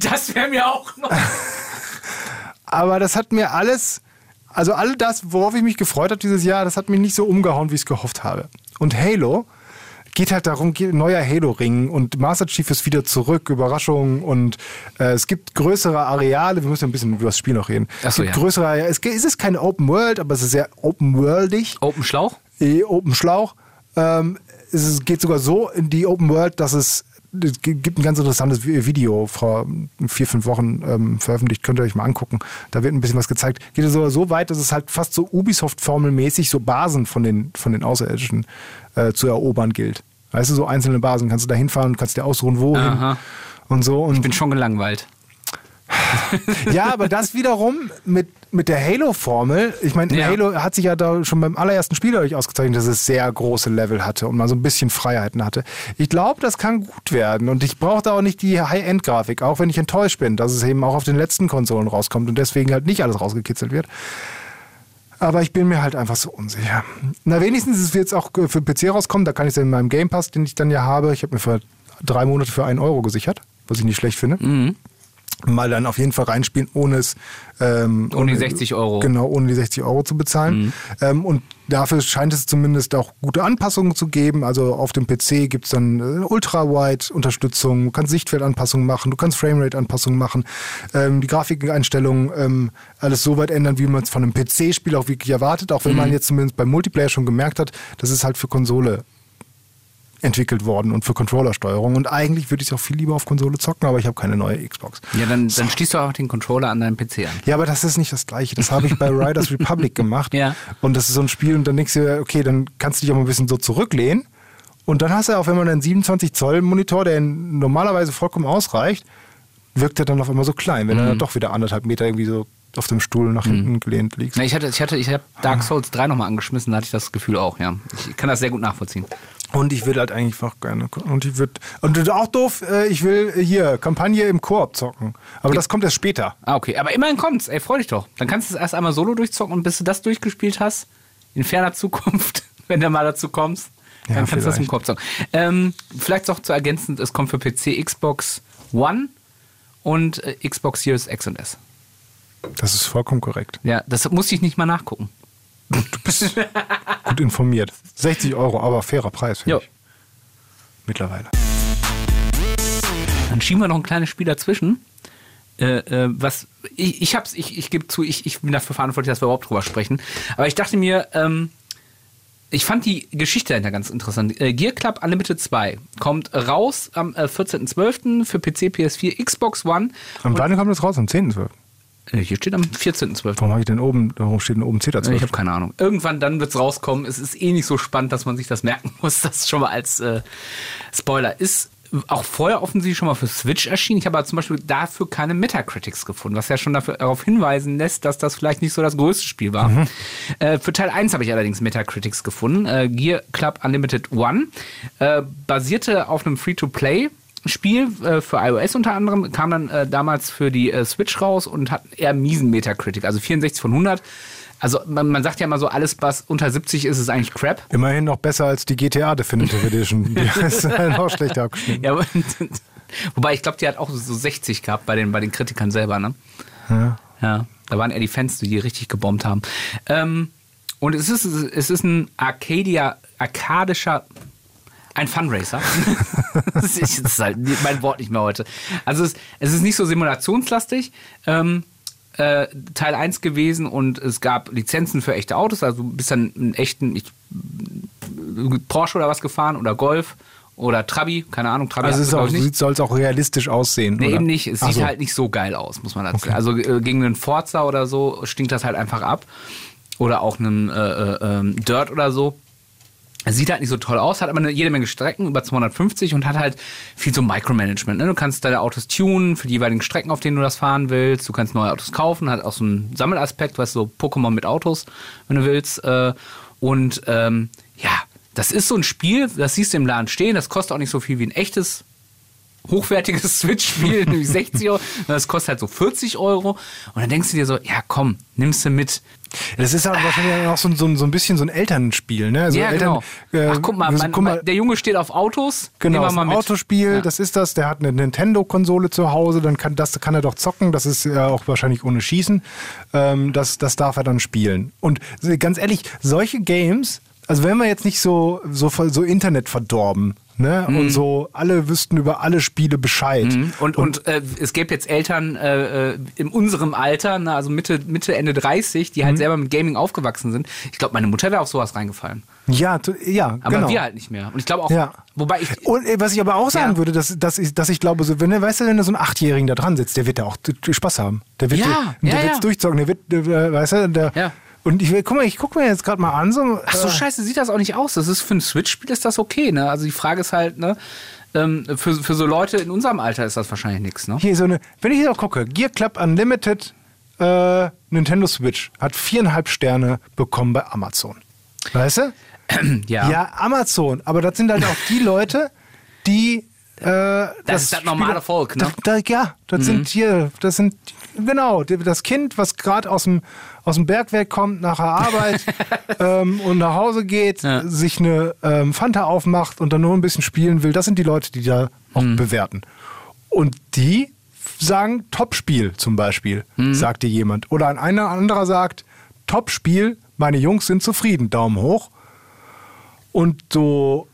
Das wäre mir auch neu. <laughs> Aber das hat mir alles, also all das, worauf ich mich gefreut habe dieses Jahr, das hat mich nicht so umgehauen, wie ich es gehofft habe. Und Halo geht halt darum, neuer Halo-Ring und Master Chief ist wieder zurück, Überraschung und äh, es gibt größere Areale, wir müssen ein bisschen über das Spiel noch reden. Ach es gibt ja. größere Areale, es, es ist keine Open World, aber es ist sehr open-worldig. Open Schlauch? Open Schlauch. Ähm, es geht sogar so in die Open World, dass es, es gi- gibt ein ganz interessantes Vi- Video vor vier, fünf Wochen ähm, veröffentlicht, könnt ihr euch mal angucken. Da wird ein bisschen was gezeigt. Geht es sogar so weit, dass es halt fast so Ubisoft-Formelmäßig so Basen von den, von den Außerirdischen äh, zu erobern gilt. Weißt du, so einzelne Basen kannst du da hinfahren, kannst dir ausruhen, wohin Aha. und so. Und Ich bin schon gelangweilt. <laughs> ja, aber das wiederum mit, mit der Halo-Formel, ich meine, Ja. Halo hat sich ja da schon beim allerersten Spiel dadurch ausgezeichnet, dass es sehr große Level hatte und mal so ein bisschen Freiheiten hatte. Ich glaube, das kann gut werden und ich brauche da auch nicht die High-End-Grafik, auch wenn ich enttäuscht bin, dass es eben auch auf den letzten Konsolen rauskommt und deswegen halt nicht alles rausgekitzelt wird. Aber ich bin mir halt einfach so unsicher. Na, wenigstens ist es jetzt auch für PC rauskommen, da kann ich es in meinem Game Pass, den ich dann ja habe, ich habe mir für drei Monate für einen Euro gesichert, was ich nicht schlecht finde mal dann auf jeden Fall reinspielen, ohne es ähm, Ohne die 60 Euro. Genau, ohne die 60 Euro zu bezahlen. Ähm, und dafür scheint es zumindest auch gute Anpassungen zu geben. Also auf dem PC gibt es dann äh, Ultra-Wide-Unterstützung, du kannst Sichtfeldanpassungen machen, du kannst Framerate-Anpassungen machen, ähm, die Grafikeinstellungen, ähm, alles so weit ändern, wie man es von einem PC-Spiel auch wirklich erwartet, auch wenn man jetzt zumindest beim Multiplayer schon gemerkt hat, das ist halt für Konsole entwickelt worden und für Controllersteuerung. Und eigentlich würde ich es auch viel lieber auf Konsole zocken, aber ich habe keine neue Xbox. Ja, dann, dann schließt du auch den Controller an deinem PC an. Ja, aber das ist nicht das Gleiche. Das habe ich bei <laughs> Riders Republic gemacht. Ja. Und das ist so ein Spiel und dann denkst du, dir, okay, dann kannst du dich auch mal ein bisschen so zurücklehnen. Und dann hast du auch, wenn man einen 27 Zoll Monitor, der normalerweise vollkommen ausreicht, wirkt er dann auf einmal so klein, wenn er dann doch wieder anderthalb Meter irgendwie so auf dem Stuhl nach hinten gelehnt liegt. Na, ich hatte, ich hatte, ich habe Dark Souls 3 nochmal angeschmissen, da hatte ich das Gefühl auch, ja. Ich kann das sehr gut nachvollziehen. Und ich würde halt eigentlich auch gerne. Und ich würde. Und auch doof, äh, ich will hier Kampagne im Koop zocken. Aber das kommt erst später. Ah, okay. Aber immerhin kommt's. Ey, freu dich doch. Dann kannst du es erst einmal solo durchzocken und bis du das durchgespielt hast, in ferner <laughs> Zukunft, wenn du mal dazu kommst, dann Ja, kannst du das im vielleicht. Korb zocken. Ähm, vielleicht noch zu ergänzend, es kommt für PC, Xbox One und äh, Xbox Series X und S. Das ist vollkommen korrekt. Ja, das musste ich nicht mal nachgucken. Gut informiert. 60 Euro, aber fairer Preis, finde ich. Mittlerweile. Dann schieben wir noch ein kleines Spiel dazwischen. Äh, äh, was ich, ich hab's, ich, ich gebe zu, ich, ich bin dafür verantwortlich, dass wir überhaupt drüber sprechen. Aber ich dachte mir, ähm, ich fand die Geschichte dahinter ganz interessant. Äh, Gear Club Unlimited 2 kommt raus am äh, 14.12. für PC, PS4, Xbox One. Am wann kommt das raus? Am 10.12. Äh, hier steht am 14.12. Warum habe ich denn oben, warum steht denn oben Zeta Ich 12? habe keine Ahnung. Irgendwann dann wird's rauskommen. Es ist eh nicht so spannend, dass man sich das merken muss. <laughs> Das schon mal als äh, Spoiler ist. Auch vorher offensichtlich schon mal für Switch erschienen. Ich habe aber zum Beispiel dafür keine Metacritics gefunden, was ja schon dafür, darauf hinweisen lässt, dass das vielleicht nicht so das größte Spiel war. Äh, für Teil 1 habe ich allerdings Metacritics gefunden. Äh, Gear Club Unlimited One. Äh, basierte auf einem Free-to-Play. Spiel äh, für iOS unter anderem, kam dann äh, damals für die äh, Switch raus und hat eher miesen Metacritic, also 64 von 100. Also man, man sagt ja immer so, alles was unter 70 ist, ist eigentlich Crap. Immerhin noch besser als die GTA Definitive Edition. <laughs> Die ist halt noch schlechter abgeschnitten. Ja, aber- <laughs> wobei ich glaube, die hat auch so 60 gehabt bei den, bei den Kritikern selber, ne? Ja. Ja, da waren eher die Fans, die die richtig gebombt haben. Ähm, und es ist, es ist ein Arcadia, arkadischer, Ein Funracer. <laughs> das, ist, halt mein Wort nicht mehr heute. Also es, es ist nicht so simulationslastig. Ähm, äh, Teil 1 gewesen und es gab Lizenzen für echte Autos. Also du bist dann einen echten ich, Porsche oder was gefahren oder Golf oder Trabi, keine Ahnung, Trabi Also soll es auch realistisch aussehen. Nee, oder? eben nicht. Es Ach sieht so. halt nicht so geil aus, muss man dazu sagen. Also äh, gegen einen Forza oder so stinkt das halt einfach ab. Oder auch einen äh, äh, ähm, Dirt oder so. Sieht halt nicht so toll aus, hat aber eine, jede Menge Strecken, über 250 und hat halt viel so Micromanagement. Ne? Du kannst deine Autos tunen für die jeweiligen Strecken, auf denen du das fahren willst. Du kannst neue Autos kaufen, hat auch so einen Sammelaspekt, weißt du, so Pokémon mit Autos, wenn du willst. Äh, und ähm, ja, das ist so ein Spiel, das siehst du im Laden stehen, das kostet auch nicht so viel wie ein echtes hochwertiges <laughs> Switch-Spiel, <laughs> nämlich 60 Euro. Das kostet halt so 40 Euro. Und dann denkst du dir so, ja komm, nimmst du mit. Das ist halt wahrscheinlich auch so, ein- so, so ein bisschen so ein Elternspiel, ne? Also ja, Eltern, genau. äh, Ach, guck mal, mein, guck mal der Junge steht auf Autos. Genau, wir ist ein. Autospiel, Ja. das ist das. Der hat eine Nintendo-Konsole zu Hause, dann kann, das kann er doch zocken. Das ist ja auch wahrscheinlich ohne Schießen. Ähm, das, das darf er dann spielen. Und ganz ehrlich, solche Games, also wenn wir jetzt nicht so, so, so Internet verdorben, ne? Mhm. Und so alle wüssten über alle Spiele Bescheid. Und, und äh, es gäbe jetzt Eltern äh, äh, in unserem Alter, na, also Mitte, Mitte, Ende 30, die halt selber mit Gaming aufgewachsen sind. Ich glaube, meine Mutter wäre auf sowas reingefallen. Ja, ja, Aber genau. wir halt nicht mehr. Und ich glaube auch, Ja. wobei ich. Und äh, was ich aber auch sagen Ja. würde, dass, dass, ich, dass ich glaube, so, wenn, du- weißt du, wenn du so einen Achtjährigen da dran sitzt, der wird da auch Spaß haben. Der wird, Ja, der, ja, der wird's ja. durchzocken, der wird, der, weißt du, der, Ja. Und ich will, guck mal, ich guck mir jetzt gerade mal an, so. Ach so, äh, scheiße, sieht das auch nicht aus. Das ist für ein Switch-Spiel ist das okay, ne? Also die Frage ist halt, ne? Ähm, für, für so Leute in unserem Alter ist das wahrscheinlich nichts, ne? Hier so eine, wenn ich hier auch gucke, Gear Club Unlimited äh, Nintendo Switch hat viereinhalb Sterne bekommen bei Amazon. Weißt du? <clears throat> Ja, Amazon. Aber das sind halt auch die Leute, die. Äh, das, ist das normale Volk, ne? Das, da, ja, das sind hier, das sind genau das Kind, was gerade aus dem aus dem Bergwerk kommt nach der Arbeit <laughs> ähm, und nach Hause geht, Ja. sich eine ähm, Fanta aufmacht und dann nur ein bisschen spielen will. Das sind die Leute, die da auch Mhm. bewerten. Und die sagen Top-Spiel zum Beispiel, Mhm. sagt dir jemand. Oder ein einer- anderer sagt Top-Spiel, meine Jungs sind zufrieden, Daumen hoch. Und so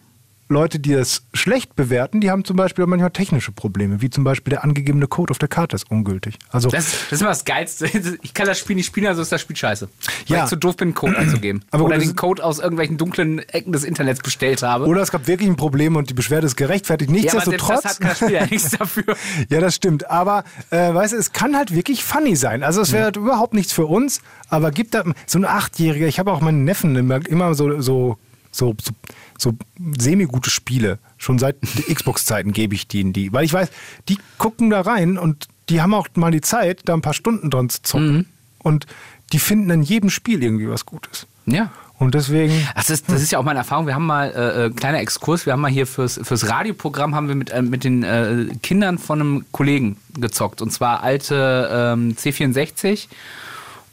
Leute, die es schlecht bewerten, die haben zum Beispiel auch manchmal technische Probleme, wie zum Beispiel der angegebene Code auf der Karte ist ungültig. Also Das, das ist immer das Geilste. <laughs> Ich kann das Spiel nicht spielen, also ist das Spiel scheiße. Weil Ja. ich zu doof bin, einen Code <clears throat> einzugeben. Aber Oder den das- Code aus irgendwelchen dunklen Ecken des Internets bestellt habe. oder es gab wirklich ein Problem und die Beschwerde ist gerechtfertigt. ja, Nichtsdestotrotz. das hat das Spiel ja nichts dafür. Ja, das stimmt. Aber äh, weißt du, es kann halt wirklich funny sein. Also es wäre halt überhaupt nichts für uns, aber gibt da so ein Achtjähriger, ich habe auch meinen Neffen immer, immer so, so, so, so, so semi-gute Spiele. Schon seit <laughs> Xbox-Zeiten gebe ich denen die. Weil ich weiß, die gucken da rein und die haben auch mal die Zeit, da ein paar Stunden dran zu zocken. Und die finden in jedem Spiel irgendwie was Gutes. Ja. Und deswegen. Das ist, das ist ja auch meine Erfahrung. Wir haben mal, äh, äh, kleiner Exkurs, wir haben mal hier fürs, fürs Radioprogramm haben wir mit, äh, mit den äh, Kindern von einem Kollegen gezockt. Und zwar alte ähm, C64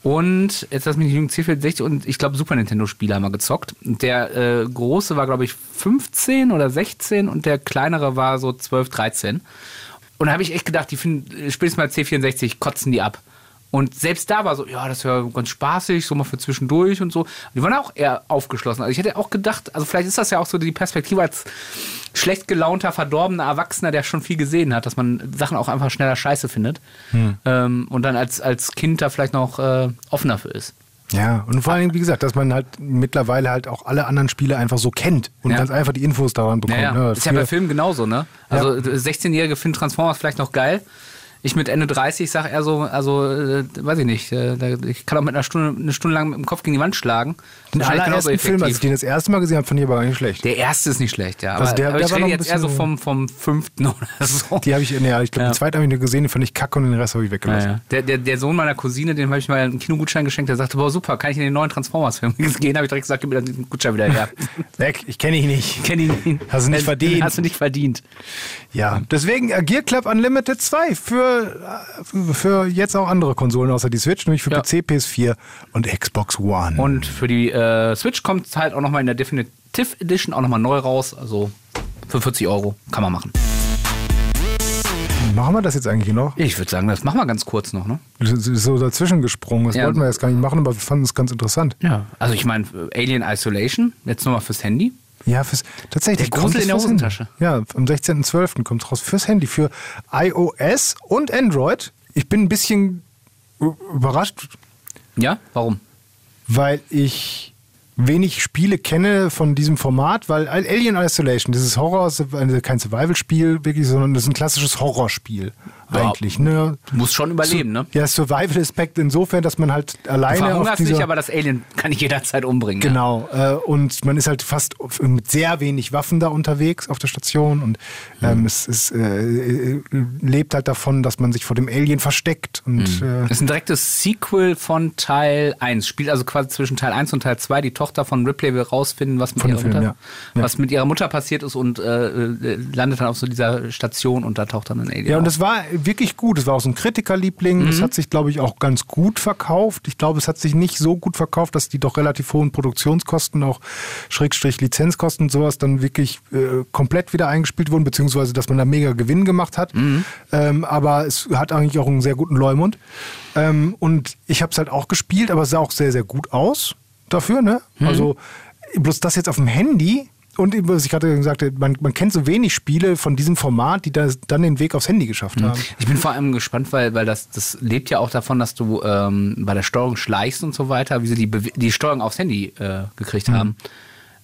und, jetzt lass mich nicht lügen, C64 und ich glaube Super Nintendo-Spiele haben wir gezockt. Der äh, große war, glaube ich, 15 oder 16 und der kleinere war so 12, 13. Und da habe ich echt gedacht, die finden, spätestens mal C64 kotzen die ab. Und selbst da war so, ja, das ist ja ganz spaßig, so mal für zwischendurch und so. Die waren auch eher aufgeschlossen. Also ich hätte auch gedacht, also vielleicht ist das ja auch so die Perspektive als schlecht gelaunter, verdorbener Erwachsener, der schon viel gesehen hat, dass man Sachen auch einfach schneller scheiße findet. Ähm, und dann als, als Kind da vielleicht noch äh, offener für ist. Ja, und vor allem, wie gesagt, dass man halt mittlerweile halt auch alle anderen Spiele einfach so kennt und Ja. ganz einfach die Infos daran bekommt. Ja, ja. ne? ist ja bei Filmen genauso, ne? Also 16-Jährige finden Transformers vielleicht noch geil. Ich mit Ende 30 sag eher so, also, äh, weiß ich nicht, äh, ich kann auch mit einer Stunde, eine Stunde lang mit dem Kopf gegen die Wand schlagen. Den allerersten Film, als ich den das erste Mal gesehen habe, fand ich aber gar nicht schlecht. Der erste ist nicht schlecht, ja. Aber, Also der- aber der ich war noch rede jetzt eher so vom, vom fünften <laughs> oder so. Die habe ich, ja, ich glaube, Ja. den zweiten habe ich nur gesehen, den fand ich kacke und den Rest habe ich Ja, weggelassen. ja. Der, der, der Sohn meiner Cousine, dem habe ich mal einen Kinogutschein geschenkt, der sagte, boah, super, kann ich in den neuen Transformers-Film <laughs> gehen? habe ich direkt gesagt, gib mir den Gutschein wieder her. <laughs> Weg, ich kenne ihn nicht. Kenn ihn nicht. Hast du nicht Den verdient. Hast du nicht verdient. Ja, deswegen äh, Gear Club Unlimited 2 für, für jetzt auch andere Konsolen außer die Switch, nämlich für Ja. PC, PS4 und Xbox One. Und für die äh, Switch kommt es halt auch nochmal in der Definitive Edition auch nochmal neu raus. Also für 40 Euro kann man machen. Machen wir das jetzt eigentlich noch? Ich würde sagen, das machen wir ganz kurz noch, ne? Das ist So dazwischen gesprungen. Das Ja. wollten wir jetzt gar nicht machen, aber wir fanden es ganz interessant. Ja. Also ich meine, Alien Isolation, jetzt nochmal fürs Handy. Ja, fürs, tatsächlich. Der Grusel in der Handy. Hosentasche. Ja, am 16.12. kommt es raus fürs Handy, für iOS und Android. Ich bin ein bisschen überrascht, Ja, warum? weil ich wenig Spiele kenne von diesem Format, weil Alien Isolation, dieses Horror, ist kein Survival-Spiel wirklich, sondern das ist ein klassisches Horrorspiel Ja. eigentlich. Ne? Du musst schon überleben, ne? Ja, Survival-Aspekt insofern, dass man halt Du alleine auf verhungerst dieser... nicht, aber das Alien kann ich jederzeit umbringen. Ja. Genau, äh, und man ist halt fast mit sehr wenig Waffen da unterwegs auf der Station und ähm, es, es äh, äh, lebt halt davon, dass man sich vor dem Alien versteckt und äh, Das ist ein direktes Sequel von Teil 1. Spielt also quasi zwischen Teil 1 und Teil 2. Die Tochter von Ripley will rausfinden, was mit, ihrer, Film, Mutter, ja. Ja. was mit ihrer Mutter passiert ist und äh, äh, landet dann auf so dieser Station und da taucht dann ein Alien Ja, und auf. das war wirklich gut. Es war auch so ein Kritikerliebling. Es hat sich, glaube ich, auch ganz gut verkauft. Ich glaube, es hat sich nicht so gut verkauft, dass die doch relativ hohen Produktionskosten, auch Schrägstrich Lizenzkosten und sowas, dann wirklich äh, komplett wieder eingespielt wurden, beziehungsweise, dass man da mega Gewinn gemacht hat. Ähm, aber es hat eigentlich auch einen sehr guten Leumund. Ähm, und ich habe es halt auch gespielt, aber es sah auch sehr, sehr gut aus dafür. Ne? Also bloß das jetzt auf dem Handy und eben, was ich gerade gesagt habe, man, man kennt so wenig Spiele von diesem Format, die das, dann den Weg aufs Handy geschafft haben. Ich bin vor allem gespannt, weil, weil das, das lebt ja auch davon, dass du ähm, bei der Steuerung schleichst und so weiter, wie sie die, Bewe- die Steuerung aufs Handy äh, gekriegt Mhm. haben.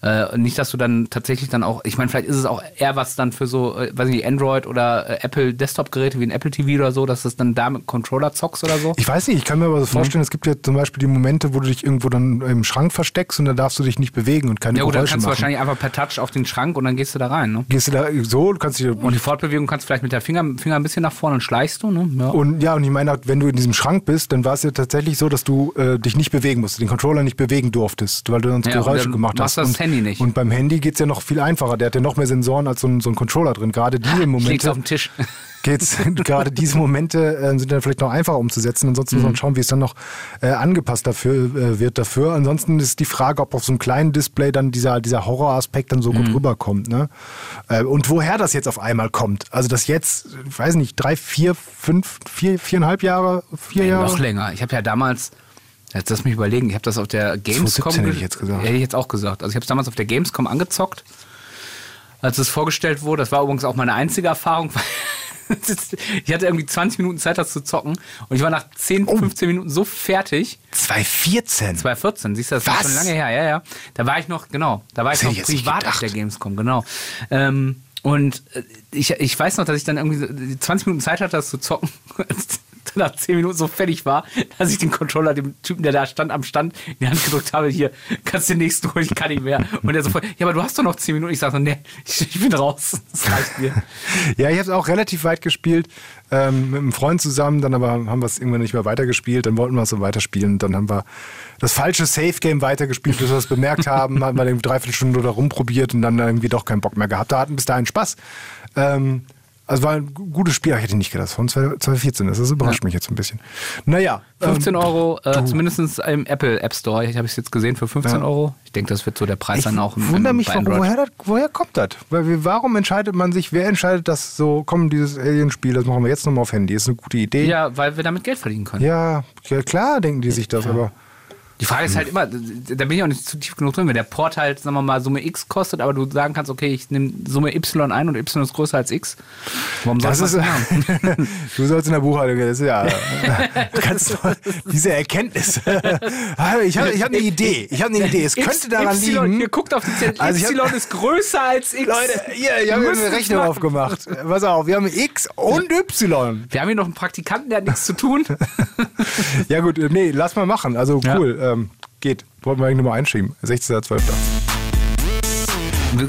Äh, nicht, dass du dann tatsächlich dann auch, ich meine, vielleicht ist es auch eher was dann für so, äh, weiß nicht, Android oder äh, Apple Desktop-Geräte wie ein Apple TV oder so, dass du es dann da mit Controller zockst oder so. Ich weiß nicht, ich kann mir aber so vorstellen, es gibt ja zum Beispiel die Momente, wo du dich irgendwo dann im Schrank versteckst und dann darfst du dich nicht bewegen und keine ja gut, dann Geräusche kannst du machen. wahrscheinlich einfach per Touch auf den Schrank und dann gehst du da rein, ne? Gehst du da so, du kannst dich Und die Fortbewegung kannst du vielleicht mit der Finger, Finger ein bisschen nach vorne und schleichst du, ne? Ja. Und ja, und ich meine, wenn du in diesem Schrank bist, dann war es ja tatsächlich so, dass du äh, dich nicht bewegen musst, den Controller nicht bewegen durftest, weil du sonst Ja, Geräusche dann gemacht hast. du das und, Handy nicht. Und beim Handy geht es ja noch viel einfacher. Der hat ja noch mehr Sensoren als so ein, so ein Controller drin. Gerade <laughs> diese Ich Momente auf den Tisch. <laughs> geht's, gerade diese Momente äh, sind dann vielleicht noch einfacher umzusetzen. Ansonsten muss man schauen, wie es dann noch äh, angepasst dafür, äh, wird dafür. Ansonsten ist die Frage, ob auf so einem kleinen Display dann dieser, dieser Horroraspekt dann so gut rüberkommt. Ne? Äh, und woher das jetzt auf einmal kommt. Also das jetzt, ich weiß nicht, drei, vier, fünf, vier, viereinhalb Jahre, vier Nee, Jahre. Noch länger. Ich habe ja damals, jetzt lass mich überlegen, ich habe das auf der Gamescom. 2017 hätte ich jetzt gesagt. Hätte ich jetzt auch gesagt. Also ich habe es damals auf der Gamescom angezockt, als es vorgestellt wurde. Das war übrigens auch meine einzige Erfahrung. <laughs> ich hatte irgendwie 20 Minuten Zeit, das zu zocken. Und ich war nach 10, Oh. 15 Minuten so fertig. 2014. 2014, siehst du, das ist Was? schon lange her, ja, ja. Da war ich noch, genau, da war ich noch ich nicht privat auf der Gamescom, genau. Ähm, und äh, ich, ich weiß noch, dass ich dann irgendwie so die 20 Minuten Zeit hatte, das zu zocken. <laughs> nach 10 Minuten so fertig war, dass ich den Controller dem Typen, der da stand, am Stand in die Hand gedrückt habe, hier, kannst du den nächsten holen, ich kann nicht mehr. Und der sofort, ja, aber du hast doch noch 10 Minuten. Ich sage so, nee, ich, ich bin raus. <laughs> Das reicht mir. Ja, ich habe es auch relativ weit gespielt, ähm, mit einem Freund zusammen, dann aber haben wir es irgendwann nicht mehr weitergespielt, dann wollten wir es so weiterspielen und dann haben wir das falsche Safe-Game weitergespielt, bis wir es bemerkt haben, <laughs> haben wir eine Dreiviertelstunde da rumprobiert und dann irgendwie doch keinen Bock mehr gehabt. Da hatten bis dahin Spaß. Ähm, also war ein gu- gutes Spiel, aber ich hätte nicht gedacht, von 2014 ist. Das überrascht mich jetzt ein bisschen. Naja. 15 ähm, Euro, äh, zumindest im Apple App Store. Ich habe es jetzt gesehen für 15 Ja. Euro. Ich denke, das wird so der Preis Ich dann auch im, wundere mich, warum, woher, das, woher kommt das? Weil warum entscheidet man sich, wer entscheidet, dass so, komm, dieses Alien-Spiel, das machen wir jetzt nochmal auf Handy, ist eine gute Idee. Ja, weil wir damit Geld verdienen können. Ja, ja klar denken die sich das, aber Die Frage ist halt immer, da bin ich auch nicht zu tief genug drin, wenn der Port halt, sagen wir mal, Summe X kostet, aber du sagen kannst, okay, ich nehme Summe Y ein und Y ist größer als X. Warum das ich ist, das machen? <laughs> du sollst in der Buchhaltung, das ist ja, <laughs> du kannst doch, diese Erkenntnis. <laughs> ich habe ich hab eine Idee, ich habe eine Idee, es könnte daran y, liegen. Ihr guckt auf die Zettel, Also ich hab- Y ist größer als X. Leute, hier, ich habe eine Rechnung machen. aufgemacht. Pass auf, wir haben X und Y. Wir haben hier noch einen Praktikanten, der hat nichts zu tun. Ja gut, äh, nee, lass mal machen. Also Ja. Ähm, geht. Wollten wir eigentlich nochmal einschieben. 16.12.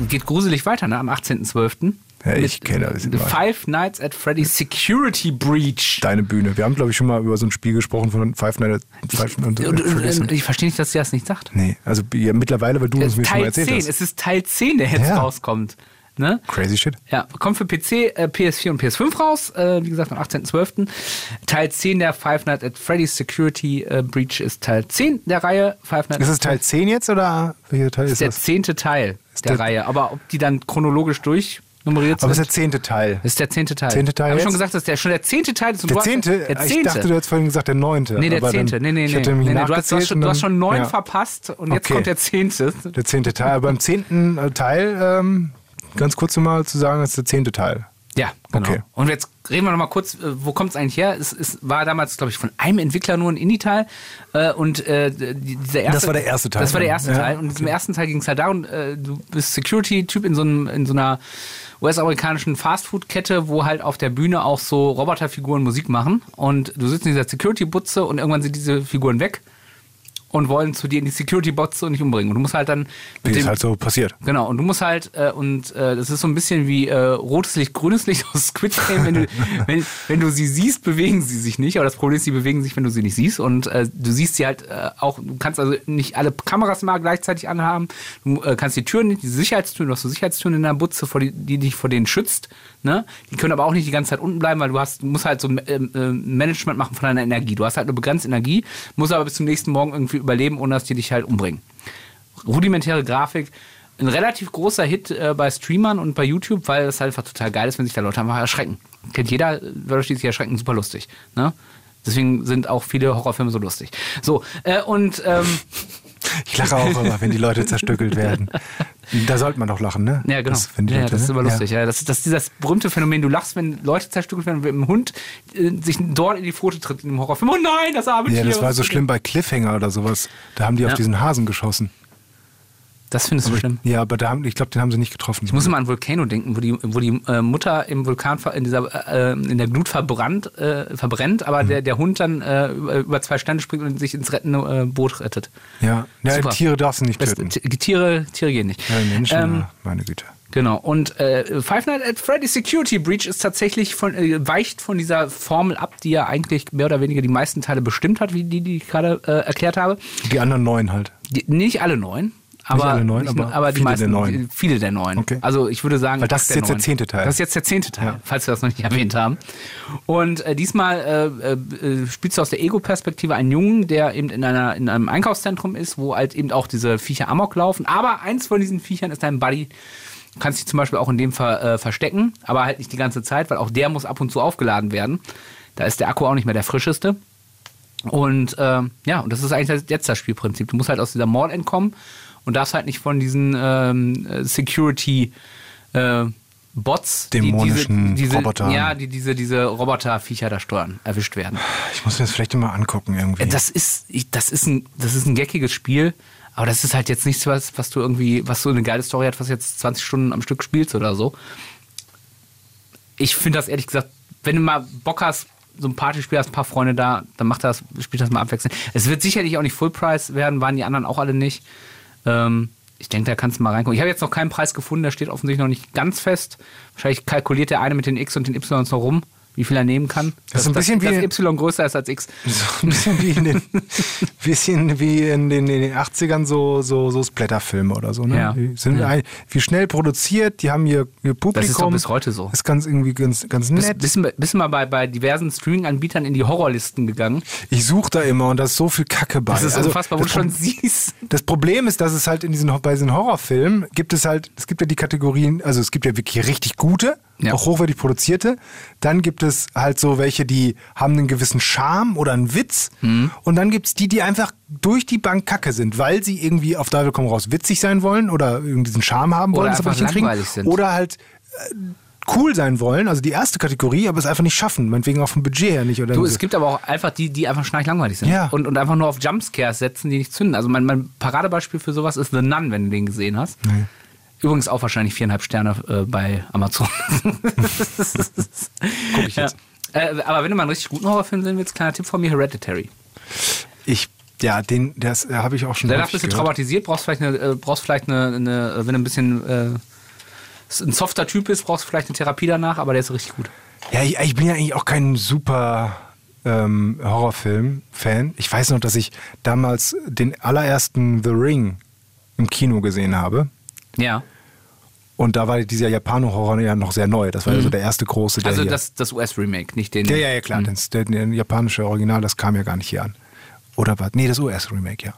Geht gruselig weiter, ne? Am 18.12. Ja, ich kenne das. Five Nights at Freddy's Security Breach. Deine Bühne. Wir haben, glaube ich, schon mal über so ein Spiel gesprochen von Five Nights Five Und, und, und, ich verstehe nicht, dass sie das nicht sagt. Nee, also ja, mittlerweile, weil du uns mir schon mal erzählt 10. hast. Es ist Teil 10, der jetzt Ja. rauskommt. Ne? Crazy shit. Ja, kommt für PC, äh, PS4 und PS5 raus. Äh, wie gesagt, am 18.12. Teil 10 der Five Nights at Freddy's Security äh, Breach ist Teil 10 der Reihe. Five Nights Ist es Teil 10 jetzt oder welcher Teil ist ist der das? zehnte Teil der, der- Reihe. Aber ob die dann chronologisch durch nummeriert Aber es ist der zehnte Teil. Das ist der zehnte Teil. Zehnte Teil Hab ich schon jetzt? gesagt, dass der schon der zehnte Teil ist. und Der zehnte? Der Ich zehnte. dachte, du hättest vorhin gesagt der neunte. nee, der aber dann- zehnte. Nee, nee, ich nee. nee, nee du, hast, du, hast nachgezählt schon, du hast schon neun ja. verpasst und jetzt Okay. kommt der zehnte. Der zehnte Teil. Aber beim zehnten äh, Teil, ähm, ganz kurz nochmal zu sagen, das ist der zehnte Teil. Ja, genau. Okay. Und jetzt reden wir noch mal kurz, äh, wo kommt es eigentlich her? Es, es war damals, glaube ich, von einem Entwickler nur ein Indie-Teil. Äh, und äh, die- dieser erste, Das war der erste Teil, Das war der ja. erste Ja, Teil. Und diesem ersten Teil ging es halt darum, äh, du bist Security-Typ in so, einem, in so einer US-amerikanischen Fastfood-Kette, wo halt auf der Bühne auch so Roboterfiguren Musik machen. Und du sitzt in dieser Security-Butze und irgendwann sind diese Figuren weg und wollen zu dir in die Security-Butze und dich umbringen. Und du musst halt dann Wie es halt so passiert. Genau, und du musst halt, äh, und äh, das ist so ein bisschen wie äh, rotes Licht, grünes Licht <laughs> aus Squid Game. Wenn du, <laughs> wenn, wenn du sie siehst, bewegen sie sich nicht. Aber das Problem ist, sie bewegen sich, wenn du sie nicht siehst. Und äh, du siehst sie halt äh, auch, du kannst also nicht alle Kameras mal gleichzeitig anhaben. Du äh, kannst die Türen nicht, die Sicherheitstüren, du hast so Sicherheitstüren in der Butze, vor die, die dich vor denen schützt. Ne? Die können aber auch nicht die ganze Zeit unten bleiben, weil du hast, musst halt so ähm, äh, Management machen von deiner Energie. Du hast halt eine begrenzte Energie, musst aber bis zum nächsten Morgen irgendwie überleben, ohne dass die dich halt umbringen rudimentäre Grafik. Ein relativ großer Hit äh, bei Streamern und bei YouTube, weil das halt einfach total geil ist, wenn sich da Leute einfach erschrecken. Kennt jeder, Leute, die sich erschrecken, super lustig. Ne? Deswegen sind auch viele Horrorfilme so lustig. So, äh, und ähm, <laughs> Ich lache auch immer, wenn die Leute zerstückelt werden. Da sollte man doch lachen, ne? ja, genau. Das, ja, Leute, das ist ne? immer Ja. lustig. Ja. das, das ist dieses berühmte Phänomen, du lachst, wenn Leute zerstückelt werden, wenn ein Hund äh, sich dort in die Pfote tritt in einem Horrorfilm. Oh nein, das arme Ja, Tier. das war so schlimm bei Cliffhanger oder sowas. Da haben die auf Ja. diesen Hasen geschossen. Das findest du schlimm. Ja, aber da haben, ich glaube, den haben sie nicht getroffen. Ich muss immer an Volcano denken, wo die, wo die äh, Mutter im Vulkan in, dieser, äh, in der Glut verbrannt, äh, verbrennt, Mhm. aber der, der Hund dann äh, über, zwei Stände springt und sich ins rettende äh, Boot rettet. Ja, ja. Tiere darfst du nicht Das, töten. T- Tiere, Tiere gehen nicht. Ja, Menschen, Ähm, meine Güte. Genau. Und äh, Five Nights at Freddy's Security Breach ist tatsächlich von, äh, weicht von dieser Formel ab, die ja eigentlich mehr oder weniger die meisten Teile bestimmt hat, wie die, die ich gerade äh, erklärt habe. Die anderen neun halt. Die, nicht alle neun. Aber, alle neun, nicht, aber aber die viele meisten, der neun. die- viele der neun. Okay. Also ich würde sagen, Weil das ist jetzt der neun. zehnte Teil. Das ist jetzt der zehnte Teil, Ja. falls wir das noch nicht <laughs> erwähnt haben. Und äh, diesmal äh, äh, spielst du aus der Ego-Perspektive einen Jungen, der eben in, einer, in einem Einkaufszentrum ist, wo halt eben auch diese Viecher Amok laufen. Aber eins von diesen Viechern ist dein Buddy. Du kannst dich zum Beispiel auch in dem Fall äh, verstecken, aber halt nicht die ganze Zeit, weil auch der muss ab und zu aufgeladen werden. Da ist der Akku auch nicht mehr der frischeste. Und ähm, ja, und das ist eigentlich jetzt das Spielprinzip. Du musst halt aus dieser Mall entkommen und darfst halt nicht von diesen ähm, äh, Security äh, Bots, Dämonischen die diese, diese, Robotern. Ja, die diese, diese Roboterviecher da steuern, erwischt werden. Ich muss mir das vielleicht mal angucken irgendwie. Das ist, das ist ein, das ist ein geckiges Spiel, aber das ist halt jetzt nichts, was, was du irgendwie, was so eine geile Story hat, was jetzt 20 Stunden am Stück spielst oder so. Ich finde das ehrlich gesagt, wenn du mal Bock hast, so ein Partyspiel hast, ein paar Freunde da, dann mach das, spiel das mal abwechselnd. Es wird sicherlich auch nicht Full Price werden, waren die anderen auch alle nicht. Ähm, ich denke, da kannst du mal reingucken. Ich habe jetzt noch keinen Preis gefunden, der steht offensichtlich noch nicht ganz fest. Wahrscheinlich kalkuliert der eine mit den X und den Y noch rum, wie viel er nehmen kann. Das ist ein bisschen dass, wie- dass Y größer ist als X. <laughs> So ein bisschen wie in den, <laughs> bisschen wie in den, in den 80ern so, so, so Splatterfilme oder so. Ne? Ja. Die sind Ja. ein, wie schnell produziert, die haben ihr, ihr Publikum. Das ist doch bis heute so. Ist ganz irgendwie ganz, ganz Bist, nett. bist, bist du mal bei, bei diversen Streaming-Anbietern in die Horrorlisten gegangen? Ich suche da immer und da ist so viel Kacke bei. Das ist Also, unfassbar, wo du das schon siehst. Das Problem ist, dass es halt in diesen, bei diesen Horrorfilmen gibt es halt, es gibt ja die Kategorien, also es gibt ja wirklich richtig gute, Ja. auch hochwertig produzierte. Dann gibt es halt so welche, die haben einen gewissen Charme oder einen Witz. Mhm. Und dann gibt es die, die einfach durch die Bank kacke sind, weil sie irgendwie auf Teufel komm raus witzig sein wollen oder irgendwie diesen Charme haben wollen, Oder das aber einfach nicht hinkriegen. sind. Oder halt äh, cool sein wollen, also die erste Kategorie, aber es einfach nicht schaffen, meinetwegen auch vom Budget her nicht. Oder Du, so. es gibt aber auch einfach die, die einfach schnarchlangweilig sind. Ja. Und, und einfach nur auf Jumpscares setzen, die nicht zünden. Also mein, mein Paradebeispiel für sowas ist The Nun, wenn du den gesehen hast. Übrigens auch wahrscheinlich viereinhalb Sterne äh, bei Amazon. <laughs> Guck ich jetzt. Ja. Äh, aber wenn du mal einen richtig guten Horrorfilm sehen willst, kleiner Tipp von mir, Hereditary. ich, ja, den, das äh, habe ich auch schon Danach bist du gehört. traumatisiert, brauchst vielleicht eine, äh, brauchst vielleicht eine, eine, wenn du ein bisschen äh, ein softer Typ bist, brauchst du vielleicht eine Therapie danach, aber der ist richtig gut. Ja, ich, ich bin ja eigentlich auch kein super ähm, Horrorfilm-Fan. Ich weiß noch, dass ich damals den allerersten The Ring im Kino gesehen habe. Ja. Und da war dieser Japano-Horror ja noch sehr neu. Das war ja so der erste große, der Also hier... das, das US-Remake, nicht den. ja, ja, ja, klar. Das, der, der japanische Original, das kam ja gar nicht hier an. Oder was? Nee, das US-Remake, ja.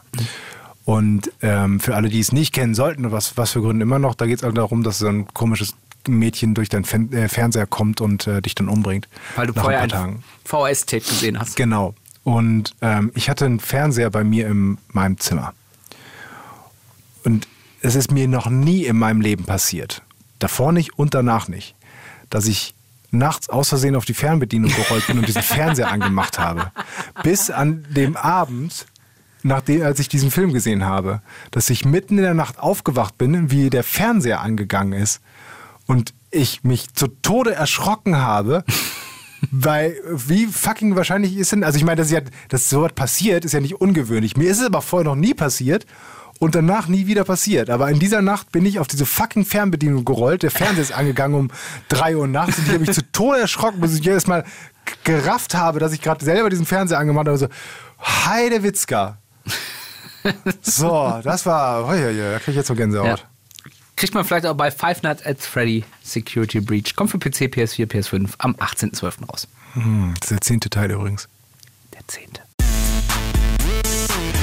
Und ähm, für alle, die es nicht kennen sollten, was, was für Gründe immer noch, da geht es halt darum, dass so ein komisches Mädchen durch deinen Fen äh, Fernseher kommt und äh, dich dann umbringt. Weil du vorher ein. VS-Tape gesehen hast. Genau. Und ähm, ich hatte einen Fernseher bei mir in meinem Zimmer. Und es ist mir noch nie in meinem Leben passiert, davor nicht und danach nicht, dass ich nachts aus Versehen auf die Fernbedienung gerollt bin und diesen Fernseher angemacht habe. Bis an dem Abend, nachdem, als ich diesen Film gesehen habe, dass ich mitten in der Nacht aufgewacht bin, wie der Fernseher angegangen ist und ich mich zu Tode erschrocken habe, weil wie fucking wahrscheinlich ist denn, also ich meine, dass, ja, dass sowas passiert, ist ja nicht ungewöhnlich. Mir ist es aber vorher noch nie passiert und danach nie wieder passiert. Aber in dieser Nacht bin ich auf diese fucking Fernbedienung gerollt. Der Fernseher ist <laughs> angegangen um 3 Uhr nachts und ich habe mich zu Tode erschrocken, bis ich jedes Mal gerafft habe, dass ich gerade selber diesen Fernseher angemacht habe. So, Heidewitzka. <laughs> So, das war, oh ja, ja, da kriege ich jetzt so Gänsehaut. Ja. Kriegt man vielleicht auch bei Five Nights at Freddy Security Breach. Kommt für PC, PS4, PS5 am 18.12. raus. Hm, das ist der zehnte Teil übrigens. Der zehnte.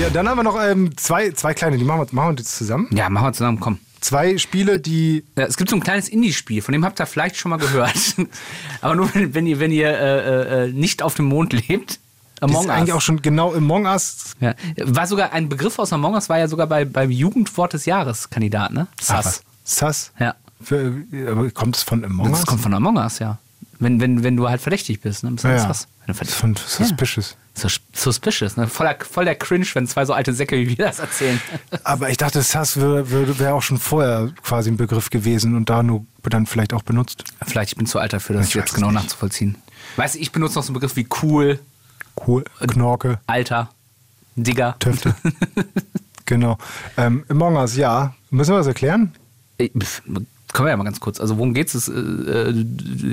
Ja, dann haben wir noch ähm, zwei, zwei kleine, die machen wir, machen wir jetzt zusammen. Ja, machen wir zusammen, komm. Zwei Spiele, die Ja, es gibt so ein kleines Indie-Spiel, von dem habt ihr vielleicht schon mal gehört. <laughs> Aber nur wenn, wenn ihr, wenn ihr äh, äh, nicht auf dem Mond lebt. Das Among ist eigentlich Us. auch schon genau Among Us. Ja. War sogar ein Begriff aus Among Us, war ja sogar bei, beim Jugendwort des Jahres Kandidat, ne? Sass. Sass? Ja. Für, aber kommt es von Among Us? Das kommt von Among Us, ja. Wenn, wenn, wenn du halt verdächtig bist, ne? Bist ja, ja. ja. Sass. Das ist von Suspicious. Sus- Suspicious, ne? Voller, voll der Cringe, wenn zwei so alte Säcke wie wir das erzählen. <laughs> Aber ich dachte, Sass wäre wär, auch schon vorher quasi ein Begriff gewesen und da nur dann vielleicht auch benutzt. Vielleicht, ich bin zu alt dafür, das Ich jetzt genau nicht. nachzuvollziehen. Weißt du, ich benutze noch so einen Begriff wie cool, Cool. Knorke, Alter, Digger. Töfte. <laughs> genau. Ähm, Among Us, ja. Müssen wir das erklären? Können wir ja mal ganz kurz. Also worum geht's? Es, äh, äh,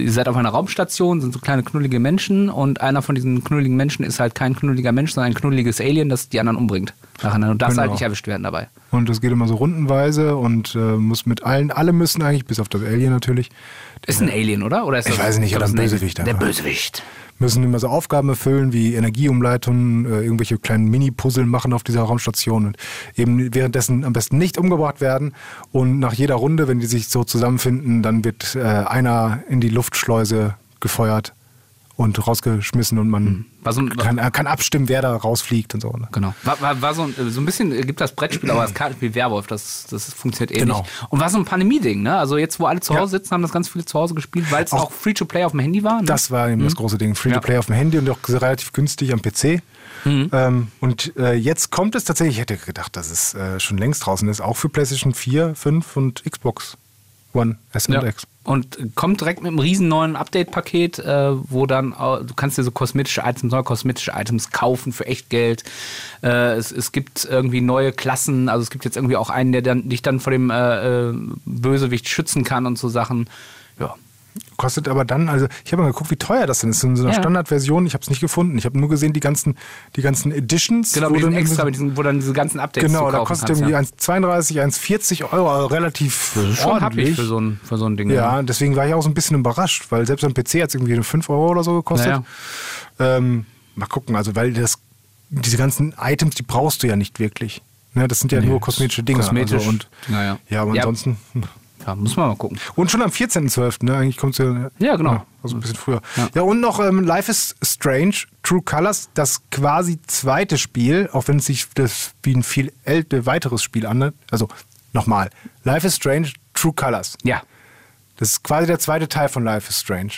ihr seid auf einer Raumstation, sind so kleine knullige Menschen und einer von diesen knulligen Menschen ist halt kein knulliger Mensch, sondern ein knulliges Alien, das die anderen umbringt. Nacheinander. Und darfst Genau. halt nicht erwischt werden dabei. Und es geht immer so rundenweise und äh, muss mit allen, alle müssen eigentlich, bis auf das Alien natürlich, Ist ein Alien, oder? oder ist Ich das, weiß nicht, oder ein das ist Bösewicht Der. Bösewicht. Müssen immer so Aufgaben erfüllen, wie Energieumleitungen, äh, irgendwelche kleinen Mini-Puzzle machen auf dieser Raumstation und eben währenddessen am besten nicht umgebracht werden. Und nach jeder Runde, wenn die sich so zusammenfinden, dann wird äh, einer in die Luftschleuse gefeuert und rausgeschmissen und man War so ein- kann, kann abstimmen, wer da rausfliegt und so. Ne? Genau. War, war, war so, ein, so ein bisschen, äh, gibt das Brettspiel, aber das Kartenspiel Werwolf, das, das funktioniert ähnlich. Genau. Und war so ein Pandemie-Ding, ne? Also jetzt, wo alle zu Ja. Hause sitzen, haben das ganz viele zu Hause gespielt, weil es Auch- auch, Free-to-Play auf dem Handy war. Ne? Das war eben das große Ding. Free-to-play Ja. auf dem Handy und auch relativ günstig am PC. Ähm, und äh, jetzt kommt es tatsächlich, ich hätte gedacht, dass es äh, schon längst draußen ist, auch für PlayStation 4, 5 und Xbox One, S Ja. und X. Und kommt direkt mit einem riesen neuen Update-Paket, äh, wo dann, au- du kannst dir so kosmetische Items, neue kosmetische Items kaufen für echt Geld. Äh, es, es gibt irgendwie neue Klassen, also es gibt jetzt irgendwie auch einen, der dann, dich dann vor dem äh, äh, Bösewicht schützen kann und so Sachen. Ja. Kostet aber dann, also ich habe mal geguckt, wie teuer das denn ist. In so einer Ja. Standardversion, ich habe es nicht gefunden. Ich habe nur gesehen, die ganzen, die ganzen Editions. Genau, wo mit diesen dann extra, mit diesen, wo dann diese ganzen Updates Genau, da kostet kannst, irgendwie ja. 1,32, 1,40 Euro, also relativ Das ist schon ordentlich. für so ein, für so ein Ding. Ja, deswegen war ich auch so ein bisschen überrascht, weil selbst am PC hat es irgendwie 5 Euro oder so gekostet. Ja, Ähm, mal gucken, also weil das, diese ganzen Items, die brauchst du ja nicht wirklich. Ne, das sind ja Nee, nur kosmetische Dinge. kosmetisch. Also und, Ja, ja. ja, aber Ja. ansonsten. Ja, muss man mal gucken. Und schon am 14.12., ne? Eigentlich kommt es ja. Ja, genau. also ein bisschen früher. Ja. Ja, und noch ähm, Life is Strange, True Colors, das quasi zweite Spiel, auch wenn es sich das wie ein viel älter, weiteres Spiel anhört. Also nochmal. Life is Strange, True Colors. Ja. Das ist quasi der zweite Teil von Life is Strange.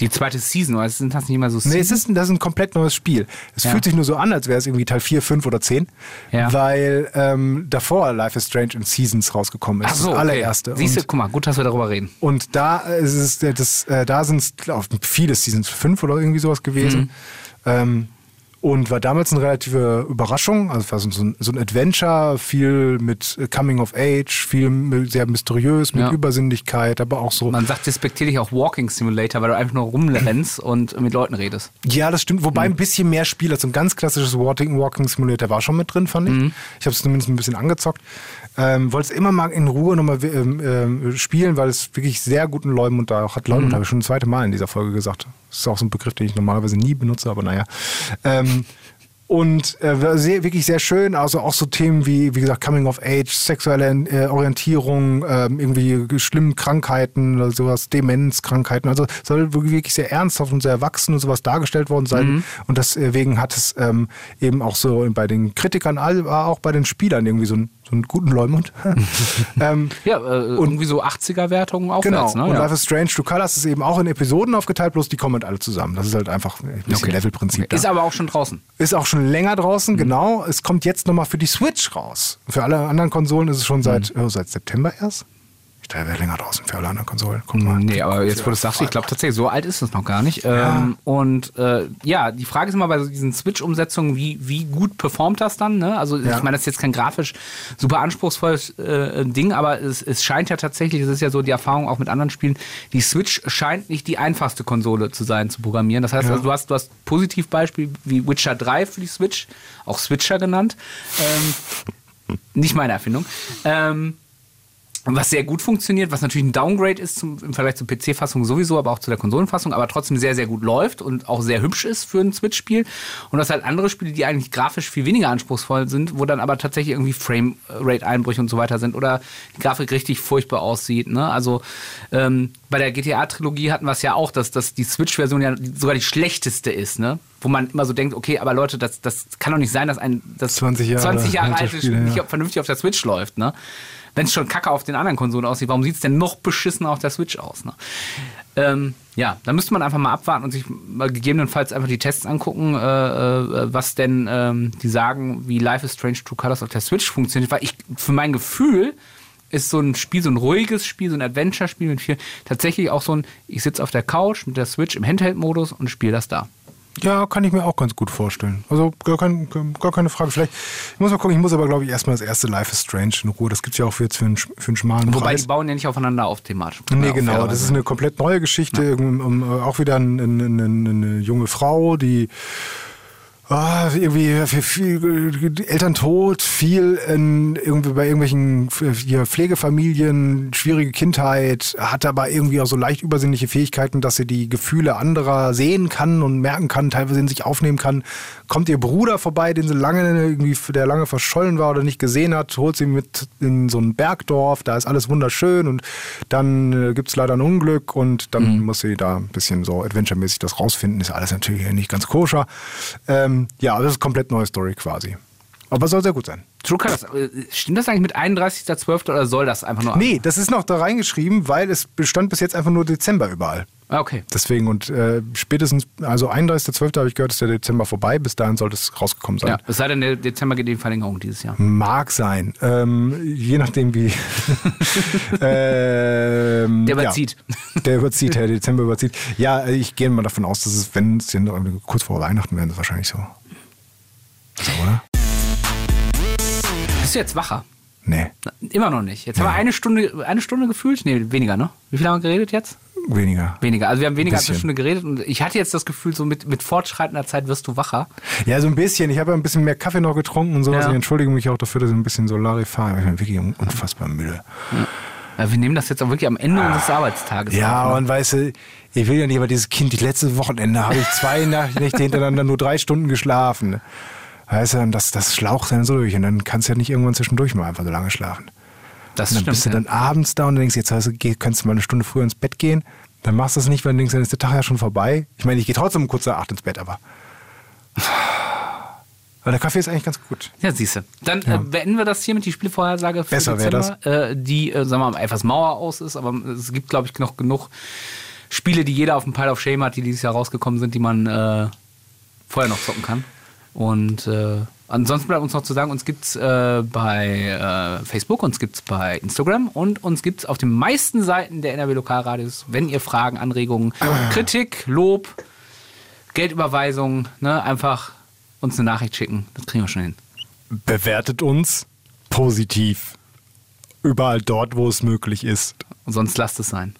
Die zweite Season, oder sind das nicht mal so Nee, es ist, ein- das ist ein komplett neues Spiel. Es Ja. fühlt sich nur so an, als wäre es irgendwie Teil 4, 5 oder 10. Ja. Weil ähm, davor Life is Strange in Seasons rausgekommen ist. Ach so, das okay. allererste. Siehst du, guck mal, gut, dass wir darüber reden. Und da ist es, äh, das, äh, da sind es viele Seasons, fünf oder irgendwie sowas gewesen. Mhm. Ähm, und war damals eine relative Überraschung. Also es war so ein, so ein Adventure, viel mit äh, Coming of Age, viel sehr mysteriös, mit Ja. Übersinnlichkeit, aber auch so. Man sagt despektierlich auch Walking Simulator, weil du einfach nur rumrennst und mit Leuten redest. Ja, das stimmt. Wobei Mhm. ein bisschen mehr Spiel als so ein ganz klassisches Walking, Walking Simulator war schon mit drin, fand ich. Mhm. Ich habe es zumindest ein bisschen angezockt. Ähm, Wollte es immer mal in Ruhe nochmal ähm, ähm, spielen, weil es wirklich sehr guten Leumund da auch hat. Mhm. Leumund habe ich schon ein zweites Mal in dieser Folge gesagt. Das ist auch so ein Begriff, den ich normalerweise nie benutze, aber naja. Ähm, Und äh, sehr, wirklich sehr schön, also auch so Themen wie, wie gesagt, Coming of Age, sexuelle äh, Orientierung, äh, irgendwie schlimme Krankheiten oder sowas, Demenzkrankheiten. Also soll wirklich sehr ernsthaft und sehr erwachsen und sowas dargestellt worden sein. Mhm. Und deswegen hat es ähm, eben auch so bei den Kritikern, aber auch bei den Spielern irgendwie so ein so einen guten Leumund. <laughs> ähm, ja, äh, und irgendwie so 80er-Wertungen aufwärts. Genau. Ne? Und ja. Life is Strange to Colors ist eben auch in Episoden aufgeteilt, bloß die kommen halt alle zusammen. Das ist halt einfach ein bisschen okay. Levelprinzip. Okay. Ist aber auch schon draußen. Ist auch schon länger draußen, mhm. genau. Es kommt jetzt nochmal für die Switch raus. Für alle anderen Konsolen ist es schon seit, mhm. oh, seit September erst. Ich dachte, er wäre länger draußen für alle anderen Konsolen. Guck mal. Nee, aber jetzt, wo du es sagst, ich glaube tatsächlich, so alt ist es noch gar nicht. Ja. Ähm, und äh, ja, die Frage ist immer bei so diesen Switch-Umsetzungen, wie, wie gut performt das dann? Ne? Also ja. ich meine, das ist jetzt kein grafisch super anspruchsvolles äh, Ding, aber es, es scheint ja tatsächlich, es ist ja so die Erfahrung auch mit anderen Spielen, die Switch scheint nicht die einfachste Konsole zu sein, zu programmieren. Das heißt, ja. also, du hast, du hast Positivbeispiel wie Witcher 3 für die Switch, auch Switcher genannt. Ähm, nicht meine Erfindung. Ähm, was sehr gut funktioniert, was natürlich ein Downgrade ist zum, im Vergleich zur PC-Fassung sowieso, aber auch zu der Konsolenfassung, aber trotzdem sehr, sehr gut läuft und auch sehr hübsch ist für ein Switch-Spiel. Und das halt andere Spiele, die eigentlich grafisch viel weniger anspruchsvoll sind, wo dann aber tatsächlich irgendwie Framerate-Einbrüche und so weiter sind oder die Grafik richtig furchtbar aussieht. Ne? Also ähm, bei der GTA-Trilogie hatten wir es ja auch, dass, dass die Switch-Version ja sogar die schlechteste ist, ne? Wo man immer so denkt, okay, aber Leute, das, das kann doch nicht sein, dass ein das 20 Jahre, 20 Jahre altes Spiel nicht ja. vernünftig auf der Switch läuft, ne? Wenn es schon kacke auf den anderen Konsolen aussieht, warum sieht es denn noch beschissener auf der Switch aus? Ne? Ähm, ja, da müsste man einfach mal abwarten und sich mal gegebenenfalls einfach die Tests angucken, äh, äh, was denn ähm, die sagen, wie Life is Strange True Colors auf der Switch funktioniert. Weil ich, für mein Gefühl, ist so ein Spiel, so ein ruhiges Spiel, so ein Adventure-Spiel mit viel, tatsächlich auch so ein, ich sitze auf der Couch mit der Switch im Handheld-Modus und spiele das da. Ja, kann ich mir auch ganz gut vorstellen. Also gar, kein, gar keine Frage. Vielleicht, ich muss mal gucken, ich muss aber, glaube ich, erstmal das erste Life is Strange in Ruhe. Das gibt es ja auch für, jetzt für, einen, für einen schmalen Wobei Preis. die bauen ja nicht aufeinander auf thematisch. Nee, genau. Das ist eine komplett neue Geschichte. Ja. Um, um, auch wieder eine, eine, eine junge Frau, die Ah, irgendwie viel, Eltern tot, viel in, irgendwie bei irgendwelchen hier, Pflegefamilien, schwierige Kindheit, hat aber irgendwie auch so leicht übersinnliche Fähigkeiten, dass sie die Gefühle anderer sehen kann und merken kann, teilweise in sich aufnehmen kann. Kommt ihr Bruder vorbei, den sie lange irgendwie, der lange verschollen war oder nicht gesehen hat, holt sie mit in so ein Bergdorf, da ist alles wunderschön und dann äh, gibt es leider ein Unglück und dann mhm. muss sie da ein bisschen so adventuremäßig das rausfinden. Ist alles natürlich nicht ganz koscher. Ähm, ja, das ist eine komplett neue Story quasi. Aber soll sehr gut sein. True Colors, äh, stimmt das eigentlich mit 31.12. oder soll das einfach nur? Nee, das ist noch da reingeschrieben, weil es bestand bis jetzt einfach nur Dezember überall. Ah, okay. Deswegen und äh, spätestens, also 31.12. habe ich gehört, ist der Dezember vorbei. Bis dahin sollte es rausgekommen sein. Ja, es sei denn, der Dezember geht in Verlängerung dieses Jahr. Mag sein. Ähm, je nachdem, wie. <laughs> ähm, der überzieht. Ja, der überzieht, der Dezember überzieht. Ja, ich gehe mal davon aus, dass es, wenn es kurz vor Weihnachten werden, es wahrscheinlich so. So, oder? Bist du jetzt wacher? Nee. Immer noch nicht. Jetzt nee. haben wir eine Stunde, eine Stunde gefühlt. Nee, weniger, ne? Wie viel haben wir geredet jetzt? Weniger. Weniger. Also wir haben weniger als eine Stunde geredet und ich hatte jetzt das Gefühl, so mit, mit fortschreitender Zeit wirst du wacher. Ja, so ein bisschen. Ich habe ja ein bisschen mehr Kaffee noch getrunken und sowas. Ja. Ich entschuldige mich auch dafür, dass ich ein bisschen so Larifar. Ich bin wirklich unfassbar müde. Ja. Ja, wir nehmen das jetzt auch wirklich am Ende ah. unseres Arbeitstages. Ja, auf, ne? und weißt du, ich will ja nicht, aber dieses Kind, die letzte Wochenende habe ich zwei <laughs> Nächte hintereinander nur drei Stunden geschlafen. Weißt du, das, das schlaucht dann so durch und dann kannst du ja nicht irgendwann zwischendurch mal einfach so lange schlafen. Das und dann stimmt, bist du dann abends da und denkst, jetzt also, könntest du mal eine Stunde früher ins Bett gehen dann machst du es nicht, weil du denkst, dann ist der Tag ja schon vorbei. Ich meine, ich gehe trotzdem um kurz nach acht ins Bett, aber. <sighs> Aber der Kaffee ist eigentlich ganz gut. Ja, siehst du. Dann ja. äh, beenden wir das hier mit die Spielvorhersage für Besser Dezember, das. Äh, die, äh, sagen wir mal, etwas Mauer aus ist, aber es gibt, glaube ich, noch genug Spiele, die jeder auf dem Pile of Shame hat, die dieses Jahr rausgekommen sind, die man äh, vorher noch zocken kann. Und äh, Ansonsten bleibt uns noch zu sagen, uns gibt es äh, bei äh, Facebook, uns gibt es bei Instagram und uns gibt es auf den meisten Seiten der NRW Lokalradios, wenn ihr Fragen, Anregungen, ah. Kritik, Lob, Geldüberweisungen, ne, einfach uns eine Nachricht schicken. Das kriegen wir schon hin. Bewertet uns positiv. Überall dort, wo es möglich ist. Und sonst lasst es sein.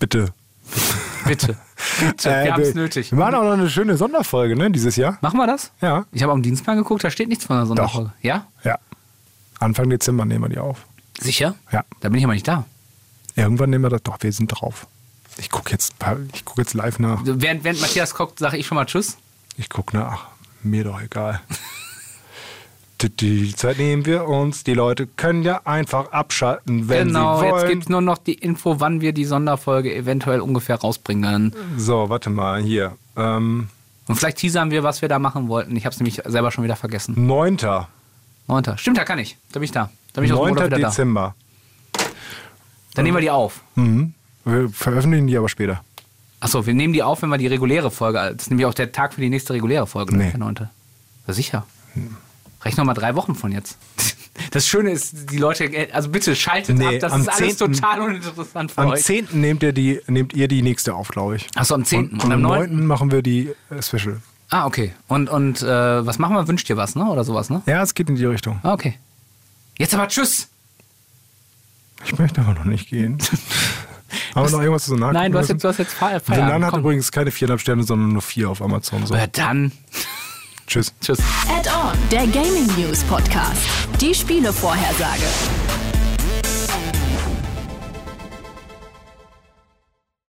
Bitte. <laughs> Bitte. Bitte, äh, wir haben es nötig. Wir machen auch noch eine schöne Sonderfolge, ne, dieses Jahr. Machen wir das? Ja. Ich habe am Dienstplan geguckt, da steht nichts von der Sonderfolge. Doch. Ja? Ja. Anfang Dezember nehmen wir die auf. Sicher? Ja. Da bin ich aber nicht da. Irgendwann nehmen wir das. Doch, wir sind drauf. Ich gucke jetzt, guck jetzt live nach. Während, während Matthias guckt, sage ich schon mal Tschüss. Ich gucke nach. Mir doch egal. <laughs> Die- Zeit nehmen wir uns. Die Leute können ja einfach abschalten, wenn genau, sie jetzt wollen. gibt es nur noch die Info, wann wir die Sonderfolge eventuell ungefähr rausbringen. so, warte mal, hier. Ähm, Und vielleicht teasern wir, was wir da machen wollten. Ich habe es nämlich selber schon wieder vergessen. 9. 9. Stimmt, da kann ich. Da bin ich da. Da bin ich aus dem 9. Urlaub wieder da. Dezember. Dann nehmen wir die auf. Mhm. Wir veröffentlichen die aber später. Achso, wir nehmen die auf, wenn wir die reguläre Folge. Das ist nämlich auch der Tag für die nächste reguläre Folge, Nee. der 9. Ja, sicher. Rechne mal drei Wochen von jetzt. <laughs> Das Schöne ist, die Leute, also bitte schaltet Nee, ab, das am ist alles 10. total uninteressant für Am euch. 10. Nehmt ihr, die, nehmt ihr die nächste auf, glaube ich. Achso, am 10. Und, Und, am 9. 9. machen wir die äh, Special. Ah, okay. Und, und äh, was machen wir? Wünscht ihr was, ne? Oder sowas, ne? Ja, es geht in die Richtung. Ah, okay. Jetzt aber tschüss. Ich möchte aber noch nicht gehen. <laughs> Haben wir noch irgendwas zu sagen? Nein, du hast jetzt, du hast jetzt Fe- Feierabend. Venan hat übrigens keine viereinhalb Sterne, sondern nur vier auf Amazon. So. Ja, dann. Tschüss. Tschüss. Add-on, der Gaming News Podcast. Die Spielevorhersage.